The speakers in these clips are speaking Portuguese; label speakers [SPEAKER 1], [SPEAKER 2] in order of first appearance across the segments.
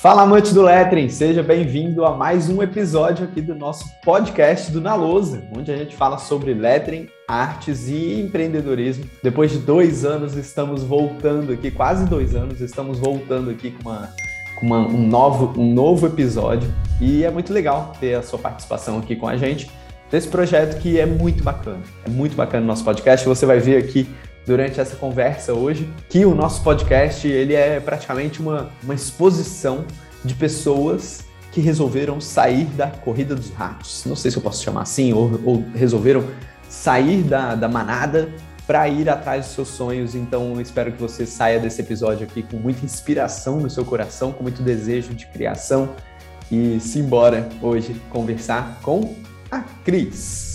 [SPEAKER 1] Fala, amante do lettering, seja bem-vindo a mais um episódio aqui do nosso podcast do Na Lousa, onde a gente fala sobre lettering, artes e empreendedorismo. Depois de dois anos, estamos voltando aqui, quase dois anos, estamos voltando aqui com, uma, com uma, um, novo, um novo episódio e é muito legal ter a sua participação aqui com a gente nesse projeto que é muito bacana. É muito bacana o nosso podcast, você vai ver aqui durante essa conversa hoje, que o nosso podcast ele é praticamente uma, uma exposição de pessoas que resolveram sair da corrida dos ratos. Não sei se eu posso chamar assim, ou, ou resolveram sair da, da manada para ir atrás dos seus sonhos. Então, espero que você saia desse episódio aqui com muita inspiração no seu coração, com muito desejo de criação e se embora hoje conversar com a Cris.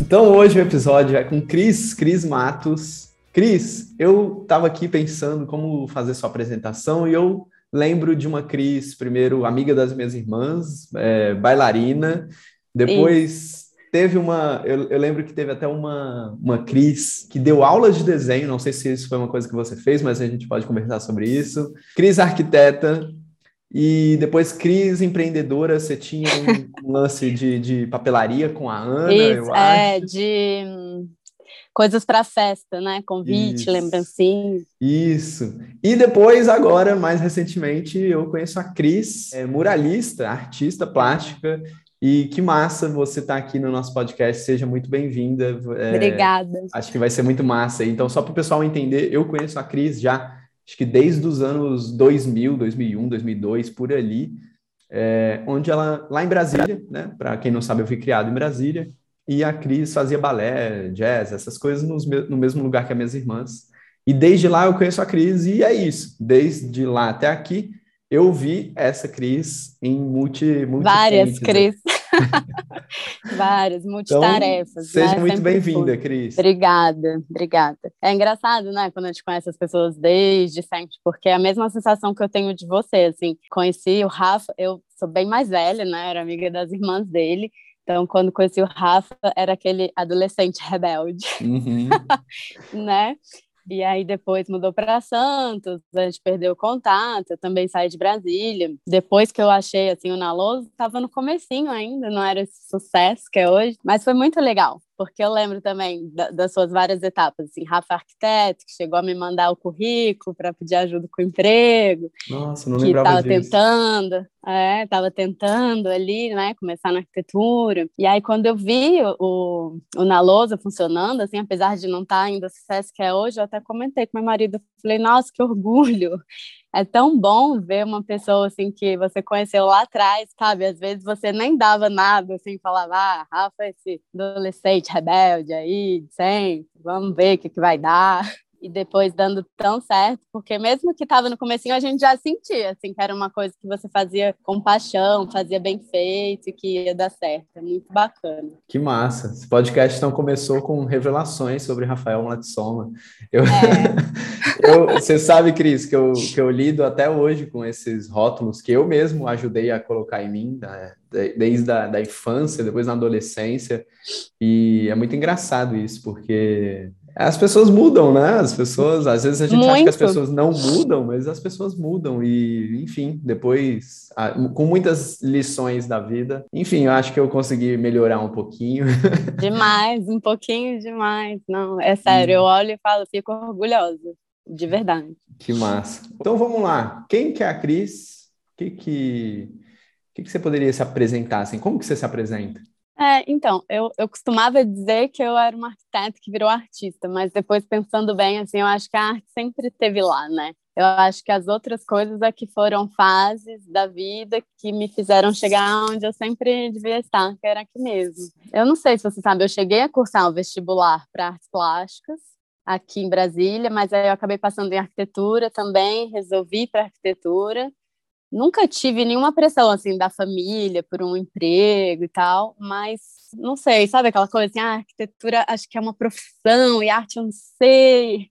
[SPEAKER 1] Então hoje o episódio é com Cris, Cris Matos. Cris, eu estava aqui pensando como fazer sua apresentação e eu lembro de uma Cris, primeiro amiga das minhas irmãs, é, bailarina, depois teve uma, eu, eu, lembro que teve até uma, uma Cris que deu aulas de desenho, não sei se isso foi uma coisa que você fez, mas a gente pode conversar sobre isso. Cris arquiteta, e depois, Cris empreendedora, você tinha um, lance de, de, papelaria com a Ana, Isso, eu
[SPEAKER 2] é, acho. de hum, coisas para festa, né? Convite, Isso. lembrancinha.
[SPEAKER 1] Isso. E depois, agora, mais recentemente, eu conheço a Cris, é, muralista, artista plástica. E que massa você estar tá aqui no nosso podcast. Seja muito bem-vinda.
[SPEAKER 2] É, Obrigada.
[SPEAKER 1] Acho que vai ser muito massa. Então, só para o pessoal entender, eu conheço a Cris já acho que desde os anos 2000, 2001, 2002, por ali, é, onde ela, lá em Brasília, né, para quem não sabe, eu fui criado em Brasília, e a Cris fazia balé, jazz, essas coisas nos, no mesmo lugar que as minhas irmãs. E desde lá eu conheço a Cris, e é isso. Desde lá até aqui, eu vi essa Cris em multi, multi
[SPEAKER 2] Várias Cris. Várias, multitarefas. Então,
[SPEAKER 1] seja né? muito bem-vinda, Cris.
[SPEAKER 2] Obrigada, obrigada. É engraçado, né, quando a gente conhece as pessoas desde sempre, porque é a mesma sensação que eu tenho de você, assim, conheci o Rafa, eu sou bem mais velha, né, era amiga das irmãs dele, então, quando conheci o Rafa, era aquele adolescente rebelde, uhum. né? E aí depois mudou para Santos, a gente perdeu o contato, eu também saí de Brasília. Depois que eu achei assim o Naloso, estava no comecinho ainda, não era esse sucesso que é hoje, mas foi muito legal porque eu lembro também da, das suas várias etapas, assim, Rafa Arquiteto, que chegou a me mandar o currículo para pedir ajuda com o emprego.
[SPEAKER 1] Nossa, não que estava
[SPEAKER 2] tentando, é, estava tentando ali, né, começar na arquitetura. E aí, quando eu vi o, o Nalosa funcionando, assim, apesar de não estar tá ainda o sucesso que é hoje, eu até comentei com meu marido, falei, nossa, que orgulho é tão bom ver uma pessoa assim que você conheceu lá atrás, sabe? Às vezes você nem dava nada, assim, falava, ah, Rafa, esse adolescente rebelde aí, sempre, vamos ver o que, que vai dar e depois dando tão certo, porque mesmo que estava no comecinho, a gente já sentia, assim, que era uma coisa que você fazia com paixão, fazia bem feito e que ia dar certo. É muito bacana.
[SPEAKER 1] Que massa. Esse podcast, então, começou com revelações sobre Rafael Malatsoma. Eu... É. eu, você sabe, Cris, que eu, que eu lido até hoje com esses rótulos que eu mesmo ajudei a colocar em mim, né? desde a da infância, depois na adolescência, e é muito engraçado isso, porque as pessoas mudam, né? As pessoas, às vezes a gente Muito. acha que as pessoas não mudam, mas as pessoas mudam e, enfim, depois, com muitas lições da vida, enfim, eu acho que eu consegui melhorar um pouquinho.
[SPEAKER 2] Demais, um pouquinho demais. Não, é sério, hum. eu olho e falo, fico orgulhosa, de verdade.
[SPEAKER 1] Que massa. Então vamos lá. Quem que é a Cris? O que que, que que você poderia se apresentar assim? Como que você se apresenta?
[SPEAKER 2] É, então, eu, eu costumava dizer que eu era uma arquiteta que virou artista, mas depois pensando bem, assim, eu acho que a arte sempre esteve lá, né? Eu acho que as outras coisas é que foram fases da vida que me fizeram chegar onde eu sempre devia estar, que era aqui mesmo. Eu não sei se você sabe, eu cheguei a cursar o vestibular para artes plásticas aqui em Brasília, mas aí eu acabei passando em arquitetura também, resolvi para arquitetura nunca tive nenhuma pressão assim da família por um emprego e tal, mas não sei, sabe aquela coisa assim, ah, arquitetura acho que é uma profissão e arte eu não sei.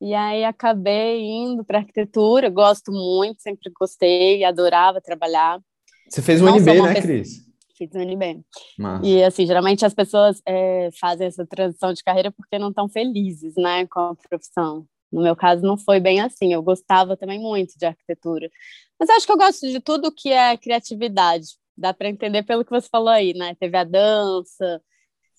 [SPEAKER 2] E aí acabei indo para arquitetura, gosto muito, sempre gostei, adorava trabalhar.
[SPEAKER 1] Você fez um NB, né, Cris?
[SPEAKER 2] Fiz um NB. Massa. E assim, geralmente as pessoas é, fazem essa transição de carreira porque não estão felizes, né, com a profissão. No meu caso, não foi bem assim. Eu gostava também muito de arquitetura, Mas acho que eu gosto de tudo que é criatividade. Dá para entender pelo que você falou aí, né? Teve a dança,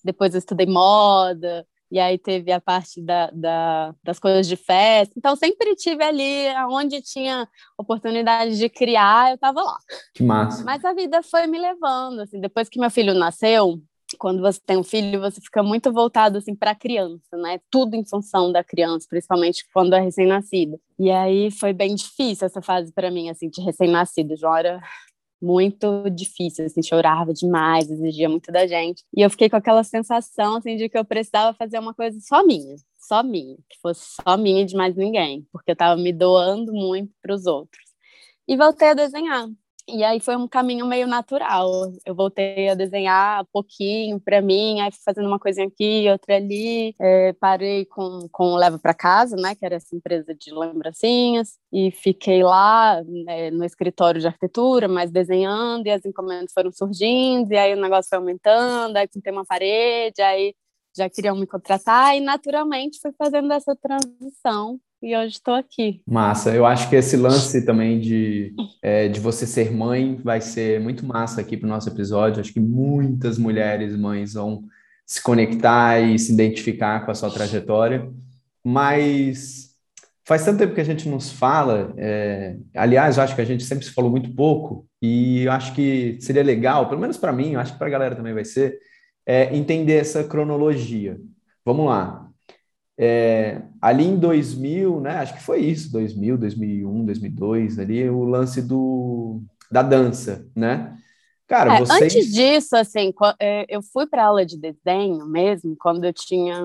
[SPEAKER 2] depois eu estudei moda, e aí teve a parte da, da, das coisas de festa. Então, sempre tive ali, onde tinha oportunidade de criar, eu estava lá.
[SPEAKER 1] Que massa.
[SPEAKER 2] Mas a vida foi me levando, assim, depois que meu filho nasceu, quando você tem um filho, você fica muito voltado assim para a criança, né? Tudo em função da criança, principalmente quando é recém-nascida. E aí foi bem difícil essa fase para mim, assim, de recém-nascido. Já era muito difícil, assim, chorava demais, exigia muito da gente. E eu fiquei com aquela sensação, assim, de que eu precisava fazer uma coisa só minha, só minha, que fosse só minha e de mais ninguém, porque eu estava me doando muito para os outros. E voltei a desenhar. E aí foi um caminho meio natural. Eu voltei a desenhar pouquinho para mim, aí fazendo uma coisinha aqui, outra ali. É, parei com, com o Leva para Casa, né, que era essa empresa de lembrancinhas, e fiquei lá né, no escritório de arquitetura, mas desenhando, e as encomendas foram surgindo, e aí o negócio foi aumentando, aí pintei uma parede, aí já queriam me contratar, e naturalmente fui fazendo essa transição e hoje estou aqui.
[SPEAKER 1] Massa, eu acho que esse lance também de, é, de você ser mãe vai ser muito massa aqui para o nosso episódio. Acho que muitas mulheres mães vão se conectar e se identificar com a sua trajetória, mas faz tanto tempo que a gente nos fala, é, aliás, eu acho que a gente sempre se falou muito pouco, e eu acho que seria legal, pelo menos para mim, eu acho que para a galera também vai ser, é, entender essa cronologia. Vamos lá, é, ali em 2000, né? Acho que foi isso, 2000, 2001, 2002, ali o lance do da dança, né?
[SPEAKER 2] Cara, é, vocês... antes disso, assim, é, eu fui para aula de desenho mesmo quando eu tinha,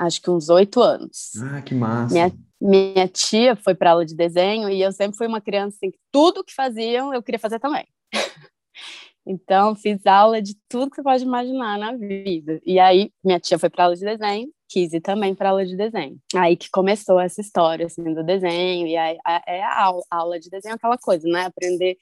[SPEAKER 2] acho que uns oito anos.
[SPEAKER 1] Ah, que massa!
[SPEAKER 2] Minha, minha tia foi para aula de desenho e eu sempre fui uma criança assim, que tudo que faziam eu queria fazer também. então, fiz aula de tudo que você pode imaginar na vida. E aí, minha tia foi para aula de desenho quis ir também para aula de desenho. Aí que começou essa história assim, do desenho, e aí é a aula, a aula de desenho aquela coisa, né? Aprender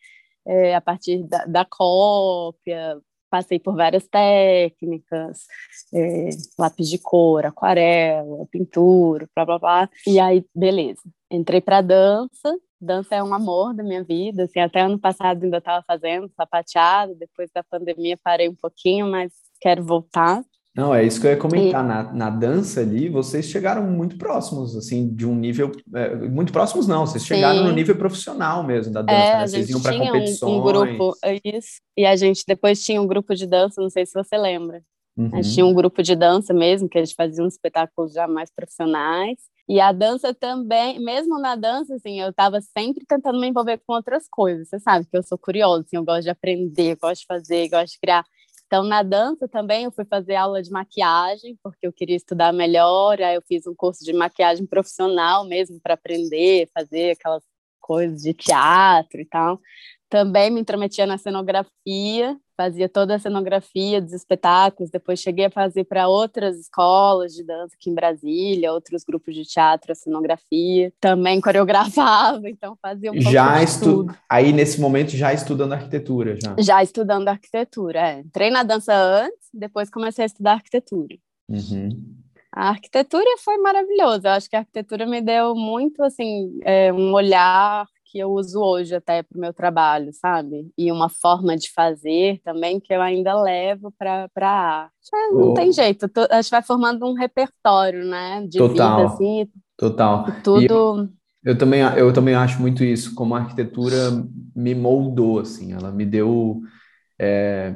[SPEAKER 2] é, a partir da, da, cópia, passei por várias técnicas, é, lápis de cor, aquarela, pintura, blá blá blá. E aí, beleza. Entrei para dança. Dança é um amor da minha vida. Assim, até ano passado ainda estava fazendo sapateado. Depois da pandemia parei um pouquinho, mas quero voltar.
[SPEAKER 1] Não, é isso que eu ia comentar. E... Na, na dança ali, vocês chegaram muito próximos, assim, de um nível. É, muito próximos, não, vocês chegaram Sim. no nível profissional mesmo da dança, é, né? Vocês iam para competições. Um, um grupo,
[SPEAKER 2] é isso. E a gente depois tinha um grupo de dança, não sei se você lembra. Uhum. A gente tinha um grupo de dança mesmo, que a gente fazia uns espetáculos já mais profissionais. E a dança também, mesmo na dança, assim, eu estava sempre tentando me envolver com outras coisas. Você sabe que eu sou curiosa, assim, eu gosto de aprender, gosto de fazer, gosto de criar. Então, na dança também eu fui fazer aula de maquiagem, porque eu queria estudar melhor. Aí eu fiz um curso de maquiagem profissional mesmo para aprender, fazer aquelas coisas de teatro e tal. Também me intrometia na cenografia, fazia toda a cenografia dos espetáculos. Depois cheguei a fazer para outras escolas de dança aqui em Brasília, outros grupos de teatro, a cenografia. Também coreografava, então fazia um pouco
[SPEAKER 1] já de tudo. Aí, nesse momento, já estudando arquitetura? Já,
[SPEAKER 2] já estudando arquitetura, é. Entrei na dança antes, depois comecei a estudar arquitetura.
[SPEAKER 1] Uhum.
[SPEAKER 2] A arquitetura foi maravilhosa. Eu acho que a arquitetura me deu muito, assim, é, um olhar que eu uso hoje até para o meu trabalho, sabe? E uma forma de fazer também que eu ainda levo para a arte. É, não oh. tem jeito, tu, a gente vai formando um repertório, né? De
[SPEAKER 1] Total.
[SPEAKER 2] vida, assim.
[SPEAKER 1] Total.
[SPEAKER 2] Tudo.
[SPEAKER 1] Eu, eu, também, eu também acho muito isso, como a arquitetura me moldou, assim, ela me deu. É,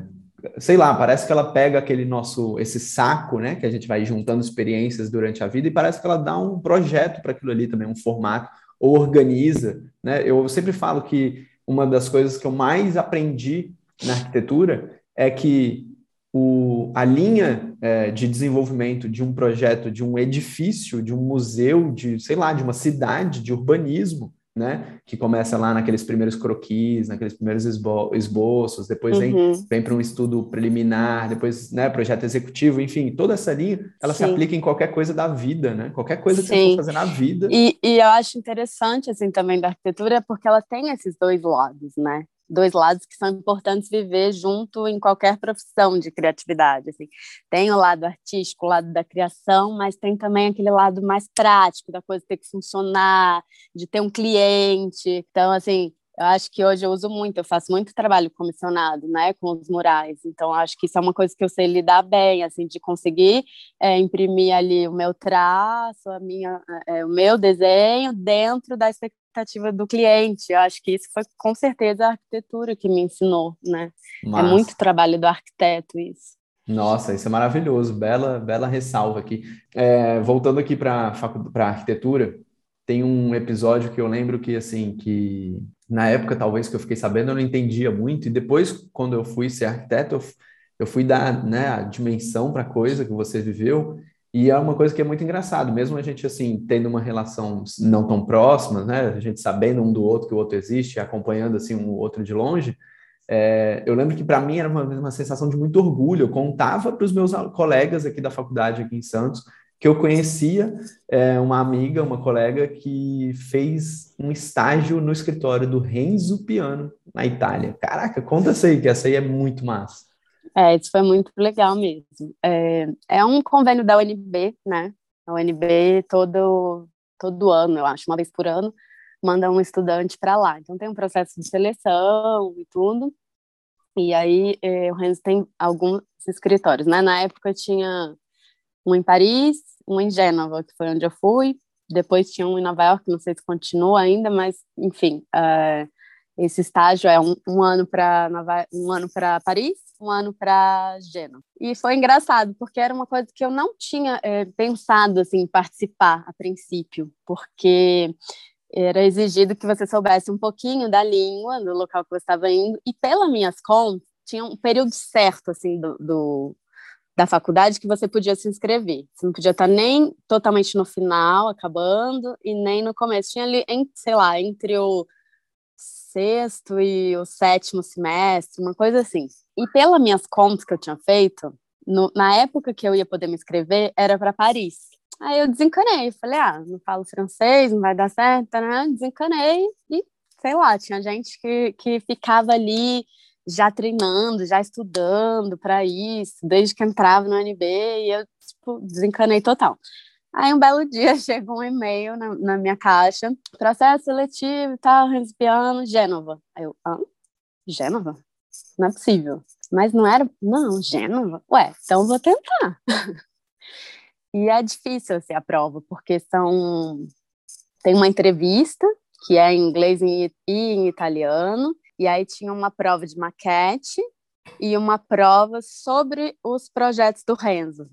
[SPEAKER 1] sei lá, parece que ela pega aquele nosso, esse saco, né, que a gente vai juntando experiências durante a vida e parece que ela dá um projeto para aquilo ali também, um formato ou organiza. Né? Eu sempre falo que uma das coisas que eu mais aprendi na arquitetura é que o, a linha é, de desenvolvimento de um projeto, de um edifício, de um museu, de, sei lá, de uma cidade, de urbanismo, né? Que começa lá naqueles primeiros croquis, naqueles primeiros esbo esboços, depois uhum. vem, vem para um estudo preliminar, depois, né, projeto executivo, enfim, toda essa linha, ela Sim. se aplica em qualquer coisa da vida, né? Qualquer coisa que Sim. você for fazer na vida.
[SPEAKER 2] E, e eu acho interessante, assim, também da arquitetura, porque ela tem esses dois lados, né? Dois lados que são importantes viver junto em qualquer profissão de criatividade. Assim. Tem o lado artístico, o lado da criação, mas tem também aquele lado mais prático da coisa ter que funcionar, de ter um cliente. Então, assim, Eu acho que hoje eu uso muito, eu faço muito trabalho comissionado, né, com os murais. Então, acho que isso é uma coisa que eu sei lidar bem, assim, de conseguir é, imprimir ali o meu traço, a minha, é, o meu desenho dentro da expectativa do cliente. Eu acho que isso foi com certeza a arquitetura que me ensinou, né? É muito trabalho do arquiteto isso.
[SPEAKER 1] Nossa, isso é maravilhoso, bela, bela ressalva aqui. É, voltando aqui para a arquitetura, tem um episódio que eu lembro que, assim, que na época, talvez, que eu fiquei sabendo, eu não entendia muito, e depois, quando eu fui ser arquiteto, eu, eu fui dar, né, a dimensão para a coisa que você viveu, e é uma coisa que é muito engraçado, mesmo a gente, assim, tendo uma relação não tão próxima, né, a gente sabendo um do outro que o outro existe, acompanhando, assim, um outro de longe, é, eu lembro que para mim era uma, uma sensação de muito orgulho, eu contava para os meus colegas aqui da faculdade, aqui em Santos, que eu conhecia é, uma amiga, uma colega que fez um estágio no escritório do Renzo Piano, na Itália. Caraca, conta essa aí, que essa aí é muito massa.
[SPEAKER 2] É, isso foi muito legal mesmo. É, é um convênio da UNB, né? A UNB todo, todo ano, eu acho, uma vez por ano, manda um estudante para lá. Então tem um processo de seleção e tudo. E aí é, o Renzo tem alguns escritórios, né? Na época tinha um em Paris, um em Gênova, que foi onde eu fui. Depois tinha um em Nova York, não sei se continua ainda, mas enfim, uh, esse estágio é um, um ano para um ano para Paris, um ano para Gênova. E foi engraçado porque era uma coisa que eu não tinha é, pensado assim participar a princípio, porque era exigido que você soubesse um pouquinho da língua do local que você estava indo e pelas minhas contas tinha um período certo assim do, do da faculdade que você podia se inscrever. Você não podia estar nem totalmente no final, acabando, e nem no começo. Tinha ali, sei lá, entre o sexto e o sétimo semestre, uma coisa assim. E pelas minhas contas que eu tinha feito, no, na época que eu ia poder me inscrever, era para Paris. Aí eu desencanei, falei, ah, não falo francês, não vai dar certo, né? Desencanei e, sei lá, tinha gente que, que ficava ali já treinando, já estudando para isso, desde que entrava no NB, e eu, tipo, desencanei total. Aí um belo dia chegou um e-mail na, na, minha caixa, processo seletivo e tal, piano, Gênova. Aí eu, ah, Gênova? Não é possível. Mas não era, não, Gênova? Ué, então vou tentar. e é difícil assim, a prova, porque são tem uma entrevista que é em inglês e em italiano, e aí tinha uma prova de maquete e uma prova sobre os projetos do Renzo,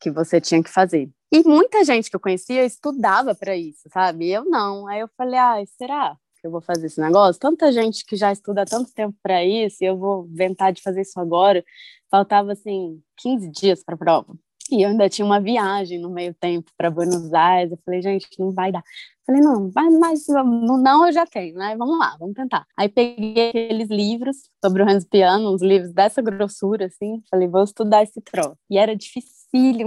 [SPEAKER 2] que você tinha que fazer. E muita gente que eu conhecia estudava para isso, sabe? Eu não. Aí eu falei, ah, será que eu vou fazer esse negócio? Tanta gente que já estuda há tanto tempo para isso, e eu vou inventar de fazer isso agora. Faltava, assim, 15 dias para a prova. E eu ainda tinha uma viagem no meio tempo para Buenos Aires. Eu falei, gente, não vai dar. Falei, não, mas não eu já tenho, né? Vamos lá, vamos tentar. Aí peguei aqueles livros sobre o Hans Piano, uns livros dessa grossura, assim. Falei, vou estudar esse troço. E era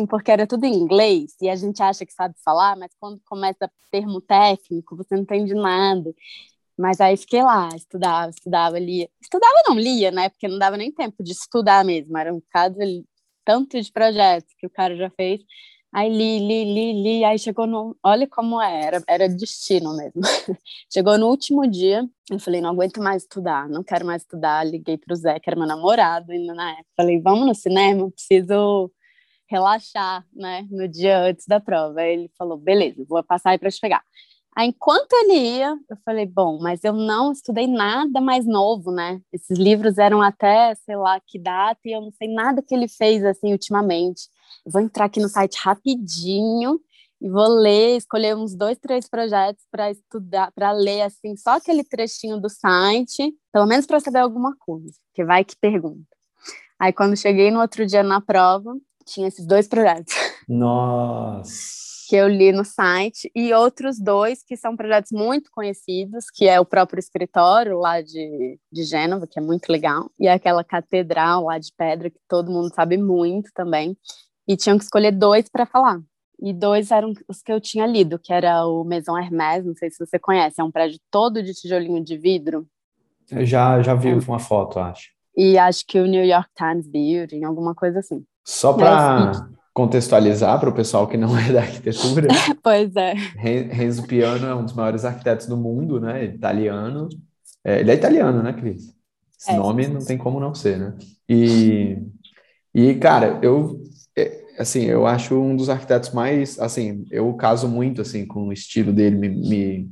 [SPEAKER 2] porque era tudo em inglês, e a gente acha que sabe falar, mas quando começa termo técnico, você não entende nada. Mas aí fiquei lá, estudava, estudava, lia. Estudava não, lia, né? Porque não dava nem tempo de estudar mesmo. Era um bocado, tanto de projetos que o cara já fez Aí li, li, li, li, aí chegou no. Olha como era, era destino mesmo. chegou no último dia, eu falei, não aguento mais estudar, não quero mais estudar. Liguei pro Zé, que era meu namorado ainda na época. Falei, vamos no cinema, preciso relaxar, né, no dia antes da prova. Aí ele falou, beleza, vou passar aí para te pegar. Aí, enquanto ele ia, eu falei, bom, mas eu não estudei nada mais novo, né? Esses livros eram até, sei lá, que data, e eu não sei nada que ele fez, assim, ultimamente vou entrar aqui no site rapidinho e vou ler, escolher uns dois, três projetos para estudar, para ler assim, só aquele trechinho do site, pelo menos para saber alguma coisa, que vai que pergunta. Aí quando cheguei no outro dia na prova, tinha esses dois projetos.
[SPEAKER 1] Nossa!
[SPEAKER 2] que eu li no site, e outros dois que são projetos muito conhecidos, que é o próprio escritório lá de, de Gênova, que é muito legal, e aquela catedral lá de pedra, que todo mundo sabe muito também e tinham que escolher dois para falar. E dois eram os que eu tinha lido, que era o Maison Hermès, não sei se você conhece, é um prédio todo de tijolinho de vidro.
[SPEAKER 1] Eu já, já vi é. uma foto, acho.
[SPEAKER 2] E acho que o New York Times Building, alguma coisa assim.
[SPEAKER 1] Só para contextualizar para o pessoal que não é da arquitetura.
[SPEAKER 2] pois é.
[SPEAKER 1] Renzo Piano é um dos maiores arquitetos do mundo, né? Italiano. É, ele é italiano, né, Cris? Esse é. nome não tem como não ser, né? E, e cara, eu é, assim, eu acho um dos arquitetos mais, assim, eu caso muito assim com o estilo dele, me, me,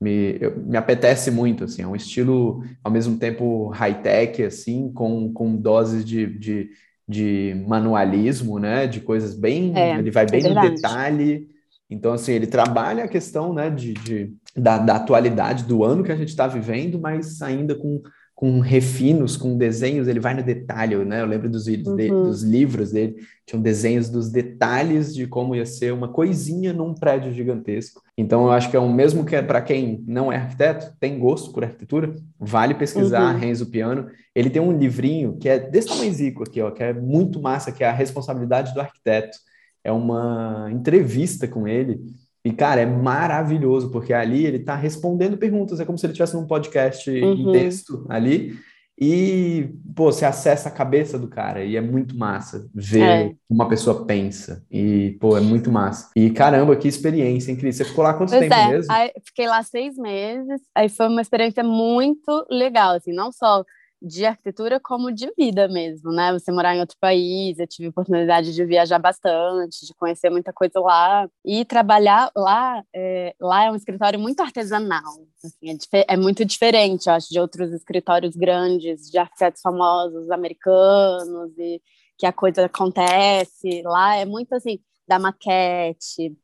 [SPEAKER 1] me, me apetece muito, assim, é um estilo ao mesmo tempo high-tech, assim, com, com doses de, de, de manualismo, né, de coisas bem, é, ele vai bem é no detalhe, então, assim, ele trabalha a questão, né, de, de da, da atualidade do ano que a gente está vivendo, mas ainda com com refinos, com desenhos, ele vai no detalhe, né? Eu lembro dos, uhum. de, dos livros dele, tinham desenhos dos detalhes de como ia ser uma coisinha num prédio gigantesco. Então, eu acho que é o mesmo que é para quem não é arquiteto, tem gosto por arquitetura, vale pesquisar uhum. Renzo Piano. Ele tem um livrinho que é desse tamanhozinho aqui, ó, que é muito massa, que é a responsabilidade do arquiteto. É uma entrevista com ele e, cara, é maravilhoso, porque ali ele está respondendo perguntas, é como se ele estivesse num podcast uhum. em texto ali. E, pô, você acessa a cabeça do cara e é muito massa ver é. uma pessoa pensa. E, pô, é muito massa. E caramba, que experiência, incrível. Você ficou lá quanto pois tempo
[SPEAKER 2] é.
[SPEAKER 1] mesmo?
[SPEAKER 2] Aí, fiquei lá seis meses, aí foi uma experiência muito legal, assim, não só de arquitetura como de vida mesmo, né? Você morar em outro país, eu tive oportunidade de viajar bastante, de conhecer muita coisa lá e trabalhar lá. É, lá é um escritório muito artesanal, assim, é, é, muito diferente, eu acho, de outros escritórios grandes de arquitetos famosos americanos e que a coisa acontece. Lá é muito assim da maquete,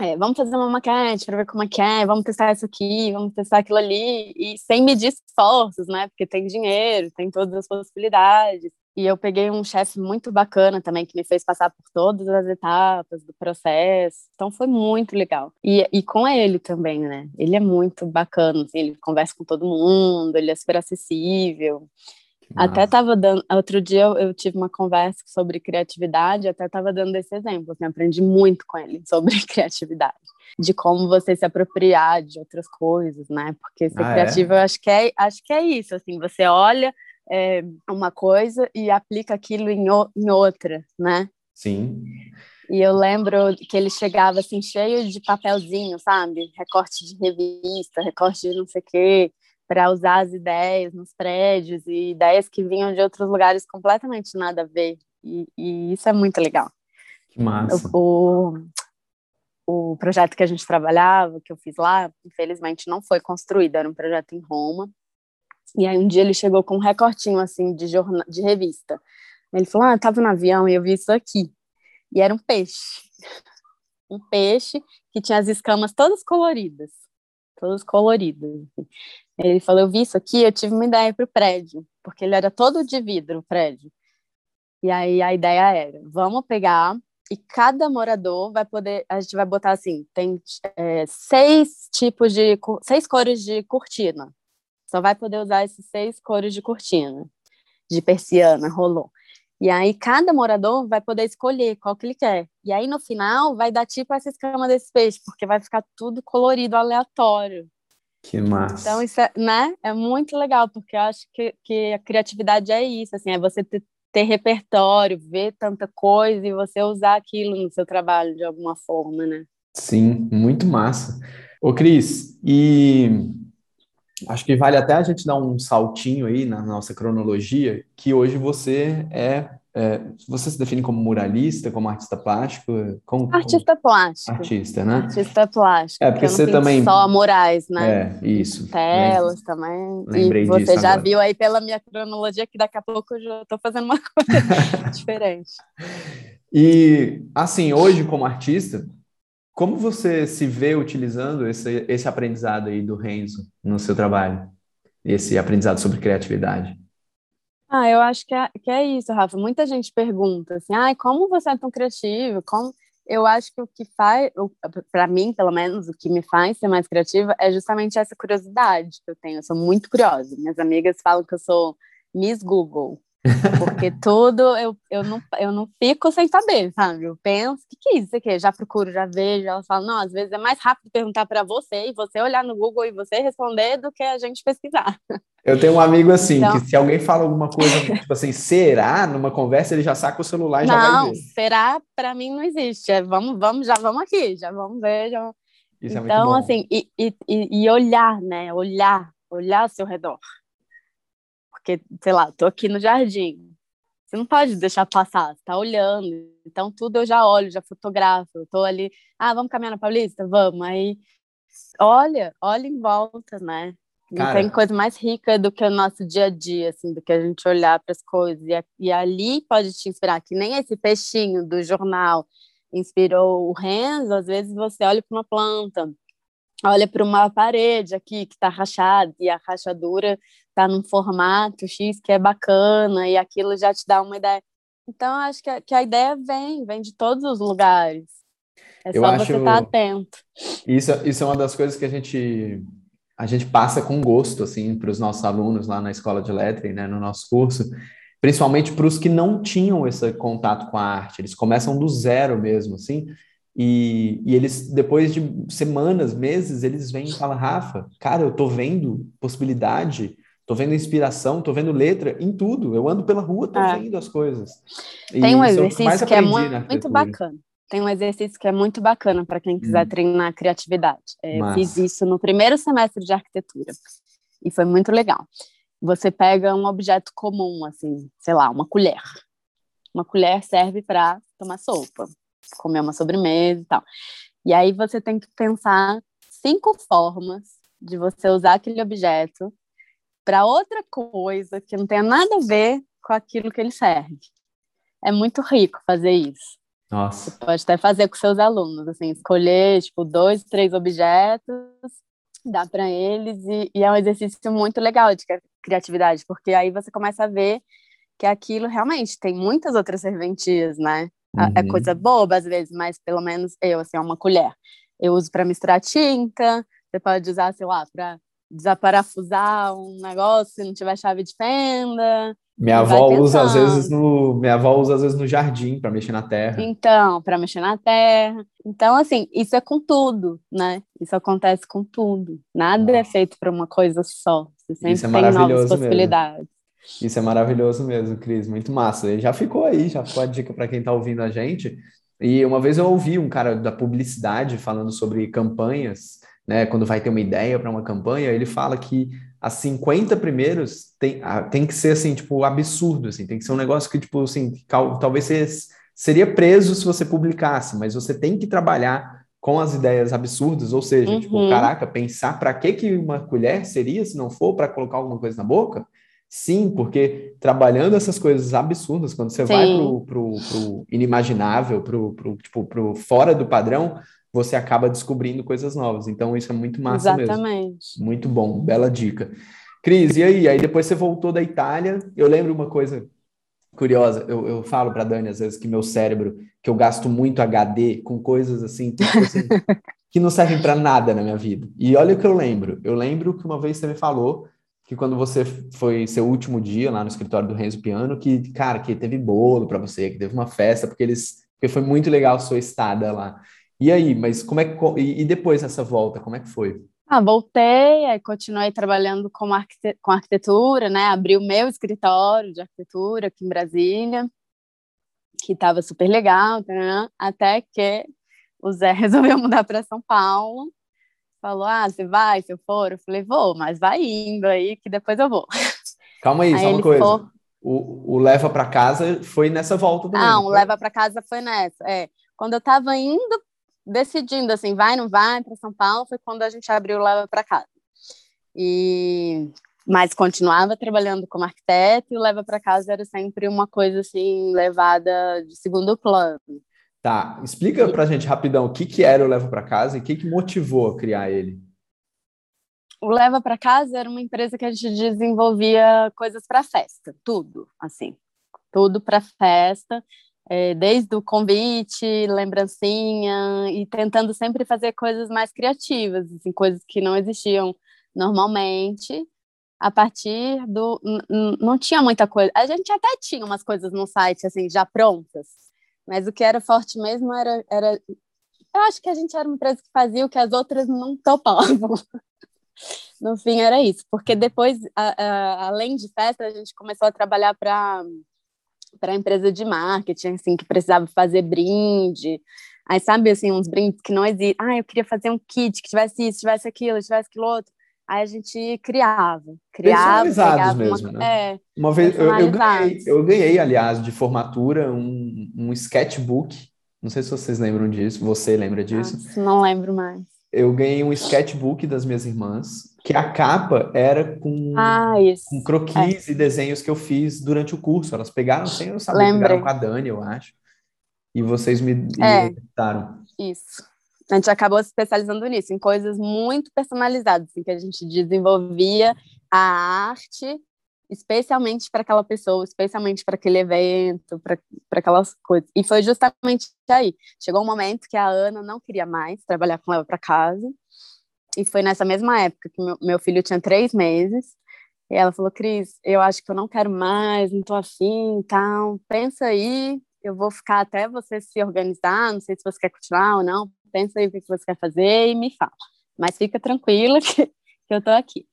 [SPEAKER 2] é, vamos fazer uma maquete para ver como é que é, vamos testar isso aqui, vamos testar aquilo ali, e sem medir esforços, né? Porque tem dinheiro, tem todas as possibilidades. E eu peguei um chefe muito bacana também, que me fez passar por todas as etapas do processo. Então foi muito legal. E, e com ele também, né? Ele é muito bacana, assim, ele conversa com todo mundo, ele é super acessível. Até estava dando. Outro dia eu, eu, tive uma conversa sobre criatividade, até estava dando esse exemplo. Assim, aprendi muito com ele sobre criatividade, de como você se apropriar de outras coisas, né? Porque ser ah, é? criativo, é? eu acho que é, acho que é isso. Assim, você olha é, uma coisa e aplica aquilo em, o, em outra, né?
[SPEAKER 1] Sim.
[SPEAKER 2] E eu lembro que ele chegava assim cheio de papelzinho, sabe? Recorte de revista, recorte de não sei o quê para usar as ideias nos prédios e ideias que vinham de outros lugares completamente nada a ver. E, e isso é muito legal.
[SPEAKER 1] Que massa.
[SPEAKER 2] O, o, o projeto que a gente trabalhava, que eu fiz lá, infelizmente não foi construído, era um projeto em Roma. E aí um dia ele chegou com um recortinho assim de jornal, de revista. Ele falou: "Ah, tava no avião e eu vi isso aqui". E era um peixe. Um peixe que tinha as escamas todas coloridas todos coloridos. Assim. Ele falou: Eu vi isso aqui, eu tive uma ideia para o prédio, porque ele era todo de vidro o prédio. E aí a ideia era: vamos pegar e cada morador vai poder. A gente vai botar assim: tem é, seis tipos de. seis cores de cortina. Só vai poder usar esses seis cores de cortina, de persiana, rolou. E aí cada morador vai poder escolher qual que ele quer. E aí no final vai dar tipo essa escama desse peixe, porque vai ficar tudo colorido aleatório.
[SPEAKER 1] Que massa.
[SPEAKER 2] Então isso é, né? É muito legal, porque eu acho que, que a criatividade é isso, assim, é você ter, ter repertório, ver tanta coisa e você usar aquilo no seu trabalho de alguma forma, né?
[SPEAKER 1] Sim, muito massa. Ô, Cris, e acho que vale até a gente dar um saltinho aí na nossa cronologia, que hoje você é, é você se define como muralista, como artista plástico, como
[SPEAKER 2] artista como... plástico,
[SPEAKER 1] artista, né?
[SPEAKER 2] Artista plástico.
[SPEAKER 1] É porque você também
[SPEAKER 2] só murais, né?
[SPEAKER 1] É isso.
[SPEAKER 2] Telas Lem... também.
[SPEAKER 1] Lembrei
[SPEAKER 2] e você já
[SPEAKER 1] agora.
[SPEAKER 2] viu aí pela minha cronologia que daqui a pouco eu já estou fazendo uma coisa diferente.
[SPEAKER 1] E assim, hoje como artista, como você se vê utilizando esse, esse aprendizado aí do Renzo no seu trabalho? Esse aprendizado sobre criatividade?
[SPEAKER 2] Ah, eu acho que é, que é isso, Rafa. Muita gente pergunta assim, ah, como você é tão criativo? Como... Eu acho que o que faz, para mim, pelo menos, o que me faz ser mais criativa é justamente essa curiosidade que eu tenho. Eu sou muito curiosa. Minhas amigas falam que eu sou Miss Google. Porque tudo eu, eu, não, eu não fico sem saber, sabe? Eu penso, o que, que é isso aqui? Já procuro, já vejo. Elas falam, não, às vezes é mais rápido perguntar para você e você olhar no Google e você responder do que a gente pesquisar.
[SPEAKER 1] Eu tenho um amigo assim, então... que se alguém fala alguma coisa, tipo assim, será? Numa conversa, ele já saca o celular e
[SPEAKER 2] não,
[SPEAKER 1] já vai ver.
[SPEAKER 2] Não, será para mim não existe. É, vamos, vamos, já vamos aqui, já vamos ver. Já...
[SPEAKER 1] Isso
[SPEAKER 2] então,
[SPEAKER 1] é
[SPEAKER 2] assim, e, e, e olhar, né? Olhar olhar ao seu redor. Porque, sei lá, tô aqui no jardim. Você não pode deixar passar, você tá olhando. Então, tudo eu já olho, já fotografo. Eu tô ali, ah, vamos caminhar na Paulista? Vamos. Aí, olha, olha em volta, né? Não Cara, tem coisa mais rica do que o nosso dia a dia, assim, do que a gente olhar para as coisas. E, e, ali pode te inspirar, que nem esse peixinho do jornal inspirou o Renzo, às vezes você olha para uma planta, olha para uma parede aqui que está rachada e a rachadura está num formato X que é bacana e aquilo já te dá uma ideia. Então, acho que a, que a ideia vem, vem de todos os lugares. É Eu só acho... você estar tá atento.
[SPEAKER 1] Isso, isso é uma das coisas que a gente a gente passa com gosto assim para os nossos alunos lá na escola de lettering, né, no nosso curso, principalmente para os que não tinham esse contato com a arte. Eles começam do zero mesmo, assim. E, e eles, depois de semanas, meses, eles vêm e falam, Rafa, cara, eu tô vendo possibilidade, tô vendo inspiração, tô vendo letra em tudo. Eu ando pela rua, tô é. vendo as coisas.
[SPEAKER 2] Tem um exercício que é muito, muito bacana tem um exercício que é muito bacana para quem quiser hum. treinar a criatividade. É, eu fiz isso no primeiro semestre de arquitetura e foi muito legal. Você pega um objeto comum, assim, sei lá, uma colher. Uma colher serve para tomar sopa, comer uma sobremesa e tal. E aí você tem que pensar cinco formas de você usar aquele objeto para outra coisa que não tenha nada a ver com aquilo que ele serve. É muito rico fazer isso.
[SPEAKER 1] Nossa.
[SPEAKER 2] Você pode até fazer com seus alunos, assim, escolher, tipo, dois, três objetos, dá para eles, e, e, é um exercício muito legal de criatividade, porque aí você começa a ver que aquilo realmente tem muitas outras serventias, né? É uhum. É coisa boba às vezes, mas pelo menos eu, assim, é uma colher. Eu uso para misturar tinta, você pode usar, sei lá, para desaparafusar um negócio se não tiver chave de fenda.
[SPEAKER 1] Minha avó usa às vezes no, minha avó usa às vezes no jardim para mexer na terra.
[SPEAKER 2] Então, para mexer na terra. Então, assim, isso é com tudo, né? Isso acontece com tudo. Nada é feito para uma coisa só. Você sempre isso é tem novas possibilidades. Mesmo.
[SPEAKER 1] Isso é maravilhoso mesmo, Cris. Muito massa. E já ficou aí, já ficou a dica para quem está ouvindo a gente. E uma vez eu ouvi um cara da publicidade falando sobre campanhas, né? Quando vai ter uma ideia para uma campanha, ele fala que as 50 primeiros tem, tem que ser assim, tipo, absurdo, assim, tem que ser um negócio que, tipo, assim, talvez você seria preso se você publicasse, mas você tem que trabalhar com as ideias absurdas, ou seja, tipo, uhum. tipo, caraca, pensar para que que uma colher seria se não for para colocar alguma coisa na boca? Sim, porque trabalhando essas coisas absurdas, quando você Sim. vai pro, pro, pro inimaginável, pro, pro, tipo, pro fora do padrão, você acaba descobrindo coisas novas. Então, isso é muito massa
[SPEAKER 2] Exatamente.
[SPEAKER 1] mesmo. Muito bom, bela dica. Cris, e aí? Aí depois você voltou da Itália. Eu lembro uma coisa curiosa, eu, eu falo para Dani às vezes que meu cérebro, que eu gasto muito HD com coisas assim, tipo assim que não servem para nada na minha vida. E olha o que eu lembro. Eu lembro que uma vez você me falou que quando você foi seu último dia lá no escritório do Renzo Piano, que, cara, que teve bolo para você, que teve uma festa, porque eles porque foi muito legal a sua estada lá. E aí, mas como é que e depois dessa volta, como é que foi?
[SPEAKER 2] Ah, voltei, aí continuei trabalhando com, arquite com arquitetura, né? Abri o meu escritório de arquitetura aqui em Brasília, que estava super legal, até que o Zé resolveu mudar para São Paulo. Falou: Ah, você vai, se eu for? Eu falei: Vou, mas vai indo aí, que depois eu vou.
[SPEAKER 1] Calma aí, aí só uma coisa. For... O, o leva para casa foi nessa volta também.
[SPEAKER 2] Não, o leva para casa foi nessa. É, quando eu estava indo decidindo assim, vai, não vai para São Paulo, foi quando a gente abriu o Leva para Casa. E mas continuava trabalhando como arquiteto e o Leva para Casa era sempre uma coisa assim levada de segundo plano.
[SPEAKER 1] Tá, explica para a gente rapidão o que que era o Leva para Casa e o que que motivou a criar ele.
[SPEAKER 2] O Leva para Casa era uma empresa que a gente desenvolvia coisas para festa, tudo, assim, tudo para festa é, desde o convite, lembrancinha, e tentando sempre fazer coisas mais criativas, assim, coisas que não existiam normalmente, a partir do... Não tinha muita coisa, a gente até tinha umas coisas no site, assim, já prontas, mas o que era forte mesmo era... era eu acho que a gente era uma empresa que fazia o que as outras não topavam. no fim era isso, porque depois, a, a, além de festa, a gente começou a trabalhar para para a empresa de marketing, assim, que precisava fazer brinde. Aí, sabe, assim, uns brindes que não existem. Ah, eu queria fazer um kit que tivesse isso, tivesse aquilo, tivesse aquilo outro. Aí a gente criava, criava,
[SPEAKER 1] Personalizados mesmo, uma, né? É, uma vez eu, eu, ganhei, eu ganhei, aliás, de formatura um, um sketchbook. Não sei se vocês lembram disso. Você lembra disso?
[SPEAKER 2] Não lembro mais.
[SPEAKER 1] Eu ganhei um sketchbook das minhas irmãs, que a capa era com,
[SPEAKER 2] ah,
[SPEAKER 1] com croquis é. e desenhos que eu fiz durante o curso. Elas pegaram sem eu saber, Lembrei. pegaram com a Dani, eu acho. E vocês me
[SPEAKER 2] é, Isso a gente acabou se especializando nisso, em coisas muito personalizadas, em assim, que a gente desenvolvia a arte especialmente para aquela pessoa, especialmente para aquele evento, para aquelas coisas. E foi justamente aí. Chegou um momento que a Ana não queria mais trabalhar com ela para casa, e foi nessa mesma época que meu, meu filho tinha três meses, e ela falou, Cris, eu acho que eu não quero mais, não tô afim, então, pensa aí, eu vou ficar até você se organizar, não sei se você quer continuar ou não, pensa aí o que você quer fazer e me fala. Mas fica tranquila que, que eu tô aqui.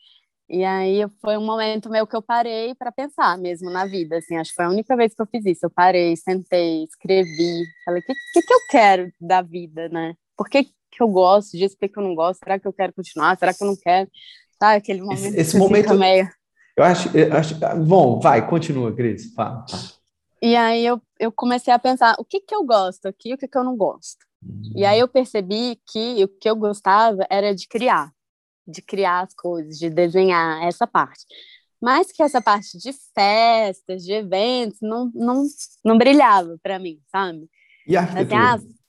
[SPEAKER 2] E aí foi um momento meu que eu parei para pensar mesmo na vida, assim, acho que foi a única vez que eu fiz isso. Eu parei, sentei, escrevi, falei, o que, que, que eu quero da vida, né? Por que, que eu gosto disso, por que, que eu não gosto? Será que eu quero continuar? Será que eu não quero? Tá, aquele momento.
[SPEAKER 1] Esse, esse momento. Meio... Eu acho, eu acho. Bom, vai, continua, Cris. Fala.
[SPEAKER 2] E aí eu, eu comecei a pensar o que, que eu gosto aqui e o que, que eu não gosto. E aí eu percebi que o que eu gostava era de criar, de criar as coisas, de desenhar essa parte. Mas que essa parte de festas, de eventos, não, não, não brilhava para mim, sabe?
[SPEAKER 1] E a arquitetura? Assim, ah,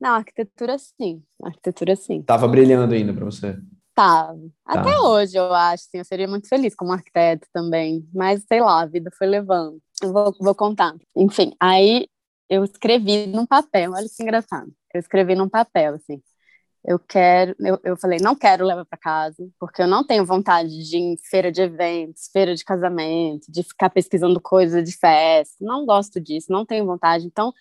[SPEAKER 2] não, arquitetura sim, arquitetura sim.
[SPEAKER 1] Tava brilhando ainda para você?
[SPEAKER 2] Tava. Tá. Até hoje, eu acho, sim, eu seria muito feliz como arquiteto também, mas sei lá, a vida foi levando. Eu vou, vou contar. Enfim, aí eu escrevi num papel, olha que engraçado. Eu escrevi num papel, assim. Eu quero, eu, eu falei, não quero levar para casa, porque eu não tenho vontade de ir em feira de eventos, feira de casamento, de ficar pesquisando coisas de festa. Não gosto disso, não tenho vontade. Então,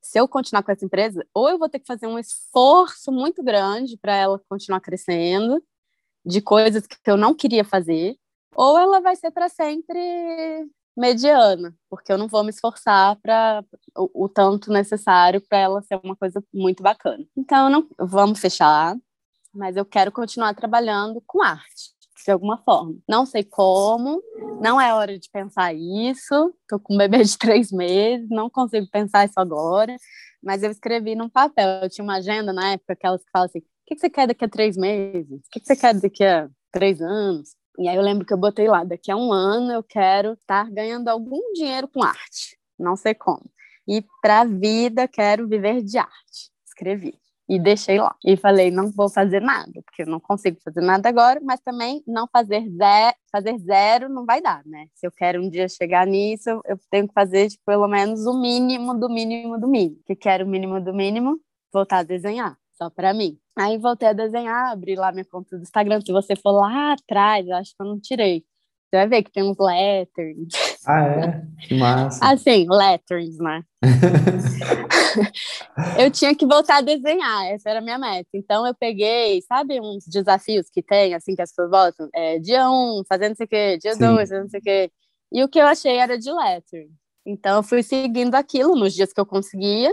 [SPEAKER 2] se eu continuar com essa empresa, ou eu vou ter que fazer um esforço muito grande para ela continuar crescendo, de coisas que eu não queria fazer, ou ela vai ser para sempre mediana, porque eu não vou me esforçar para o, o, tanto necessário para ela ser uma coisa muito bacana. Então, não vamos fechar, mas eu quero continuar trabalhando com arte de alguma forma. Não sei como, não é hora de pensar isso. Estou com um bebê de três meses, não consigo pensar isso agora. Mas eu escrevi num papel. Eu tinha uma agenda na época, aquelas que falam assim: o que você quer daqui a três meses? O que você quer daqui a três anos? E aí eu lembro que eu botei lá, daqui a um ano eu quero estar ganhando algum dinheiro com arte, não sei como. E para a vida quero viver de arte. Escrevi e deixei lá. E falei, não vou fazer nada, porque eu não consigo fazer nada agora, mas também não fazer zero, fazer zero não vai dar, né? Se eu quero um dia chegar nisso, eu tenho que fazer tipo, pelo menos o mínimo do mínimo do mínimo. Que quero o mínimo do mínimo, voltar a desenhar, só para mim. Aí voltei a desenhar, abri lá minha conta do Instagram. Se você for lá atrás, eu acho que eu não tirei. Você vai ver que tem uns letterings.
[SPEAKER 1] Ah, é? Que massa.
[SPEAKER 2] Assim, letterings, né? eu tinha que voltar a desenhar, essa era a minha meta. Então eu peguei, sabe, uns desafios que tem, assim, que as pessoas botam? É, dia 1, um, fazendo não sei o quê, dia 2, fazendo não sei o quê. E o que eu achei era de lettering. Então eu fui seguindo aquilo nos dias que eu conseguia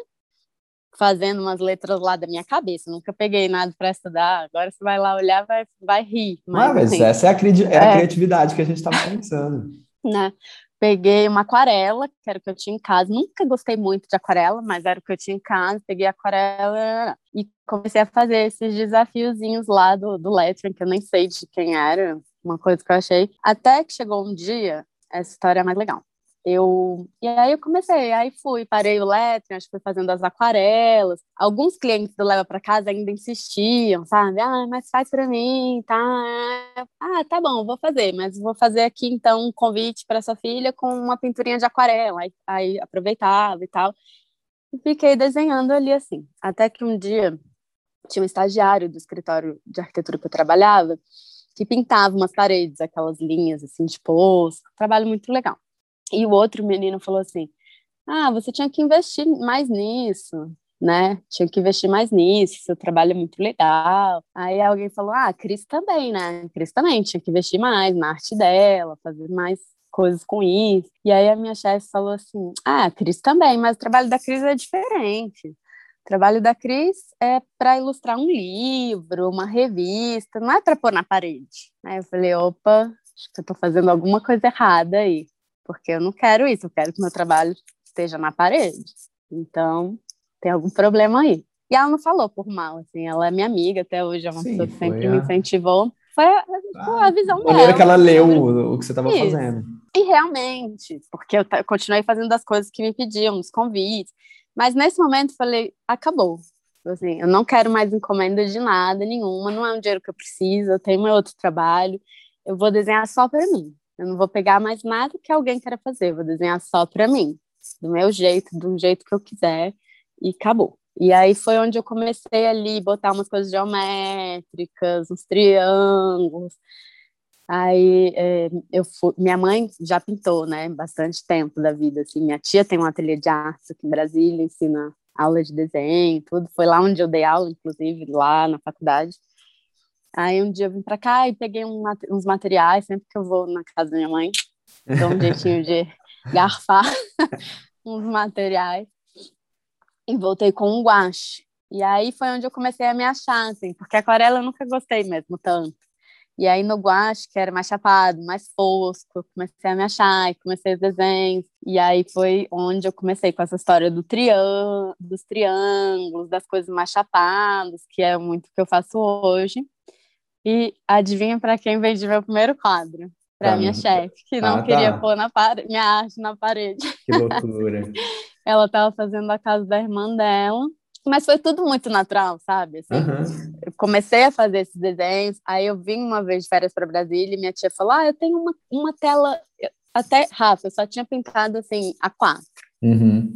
[SPEAKER 2] fazendo umas letras lá da minha cabeça. Nunca peguei nada para estudar. Agora você vai lá olhar, vai, vai rir.
[SPEAKER 1] Mas, ah, mas assim, essa é a, é a é. criatividade que a gente estava pensando.
[SPEAKER 2] Né? Peguei uma aquarela, que era o que eu tinha em casa. Nunca gostei muito de aquarela, mas era o que eu tinha em casa. Peguei a aquarela e comecei a fazer esses desafiozinhos lá do, do lettering, que eu nem sei de quem era, uma coisa que eu achei. Até que chegou um dia, essa história é mais legal eu e aí eu comecei, aí fui, parei o lettering, acho que fui fazendo as aquarelas. Alguns clientes do Leva para Casa ainda insistiam, sabe? Ah, mas faz para mim, tá? Ah, tá bom, vou fazer, mas vou fazer aqui então um convite para sua filha com uma pinturinha de aquarela. Aí, aí aproveitava e tal. E fiquei desenhando ali assim, até que um dia tinha um estagiário do escritório de arquitetura que eu trabalhava que pintava umas paredes, aquelas linhas assim de poço, trabalho muito legal. E o outro menino falou assim: Ah, você tinha que investir mais nisso, né? Tinha que investir mais nisso, seu trabalho é muito legal. Aí alguém falou: Ah, Cris também, né? Cris também tinha que investir mais na arte dela, fazer mais coisas com isso. E aí a minha chefe falou assim: Ah, Cris também, mas o trabalho da Cris é diferente. trabalho da Cris é para ilustrar um livro, uma revista, não é para pôr na parede. Aí eu falei, opa, acho que eu estou fazendo alguma coisa errada aí, porque eu não quero isso, eu quero que meu trabalho esteja na parede. Então, tem algum problema aí. E ela não falou por mal, assim, ela é minha amiga até hoje, é uma Sim, pessoa que sempre a... me incentivou. Foi a, ah, a visão dela. A
[SPEAKER 1] maneira que ela leu o, o que você estava fazendo.
[SPEAKER 2] E realmente, porque eu continuei fazendo as coisas que me pediam, os convites. Mas nesse momento falei, acabou. Assim, eu não quero mais encomenda de nada, nenhuma, não é um dinheiro que eu preciso, eu tenho meu outro trabalho, eu vou desenhar só para mim. Eu não vou pegar mais nada que alguém queira fazer, vou desenhar só para mim, do meu jeito, do jeito que eu quiser, e acabou. E aí foi onde eu comecei ali botar umas coisas geométricas, uns triângulos. Aí é, eu fui, minha mãe já pintou, né, bastante tempo da vida, assim. Minha tia tem um ateliê de artes aqui em Brasília, ensina aula de desenho, tudo. Foi lá onde eu dei aula, inclusive, lá na faculdade. Aí um dia eu vim para cá e peguei um, uns materiais, sempre que eu vou na casa da minha mãe, dou um jeitinho de garfar uns materiais e voltei com um guache. E aí foi onde eu comecei a me achar, assim, porque aquarela eu nunca gostei mesmo tanto. E aí no guache, que era mais chapado, mais fosco, comecei a me achar e comecei os desenhos. E aí foi onde eu comecei com essa história do triân dos triângulos, das coisas mais chapadas, que é muito o que eu faço hoje. E adivinha para quem vendi meu primeiro quadro? Para tá. minha chefe, que não ah, queria tá. pôr na minha arte na parede.
[SPEAKER 1] Que loucura.
[SPEAKER 2] ela estava fazendo a casa da irmã dela, mas foi tudo muito natural, sabe? Assim, uhum. Eu comecei a fazer esses desenhos, aí eu vim uma vez de férias para Brasília e minha tia falou: Ah, eu tenho uma, uma tela. Até, Rafa, eu só tinha pintado assim a quatro.
[SPEAKER 1] Uhum.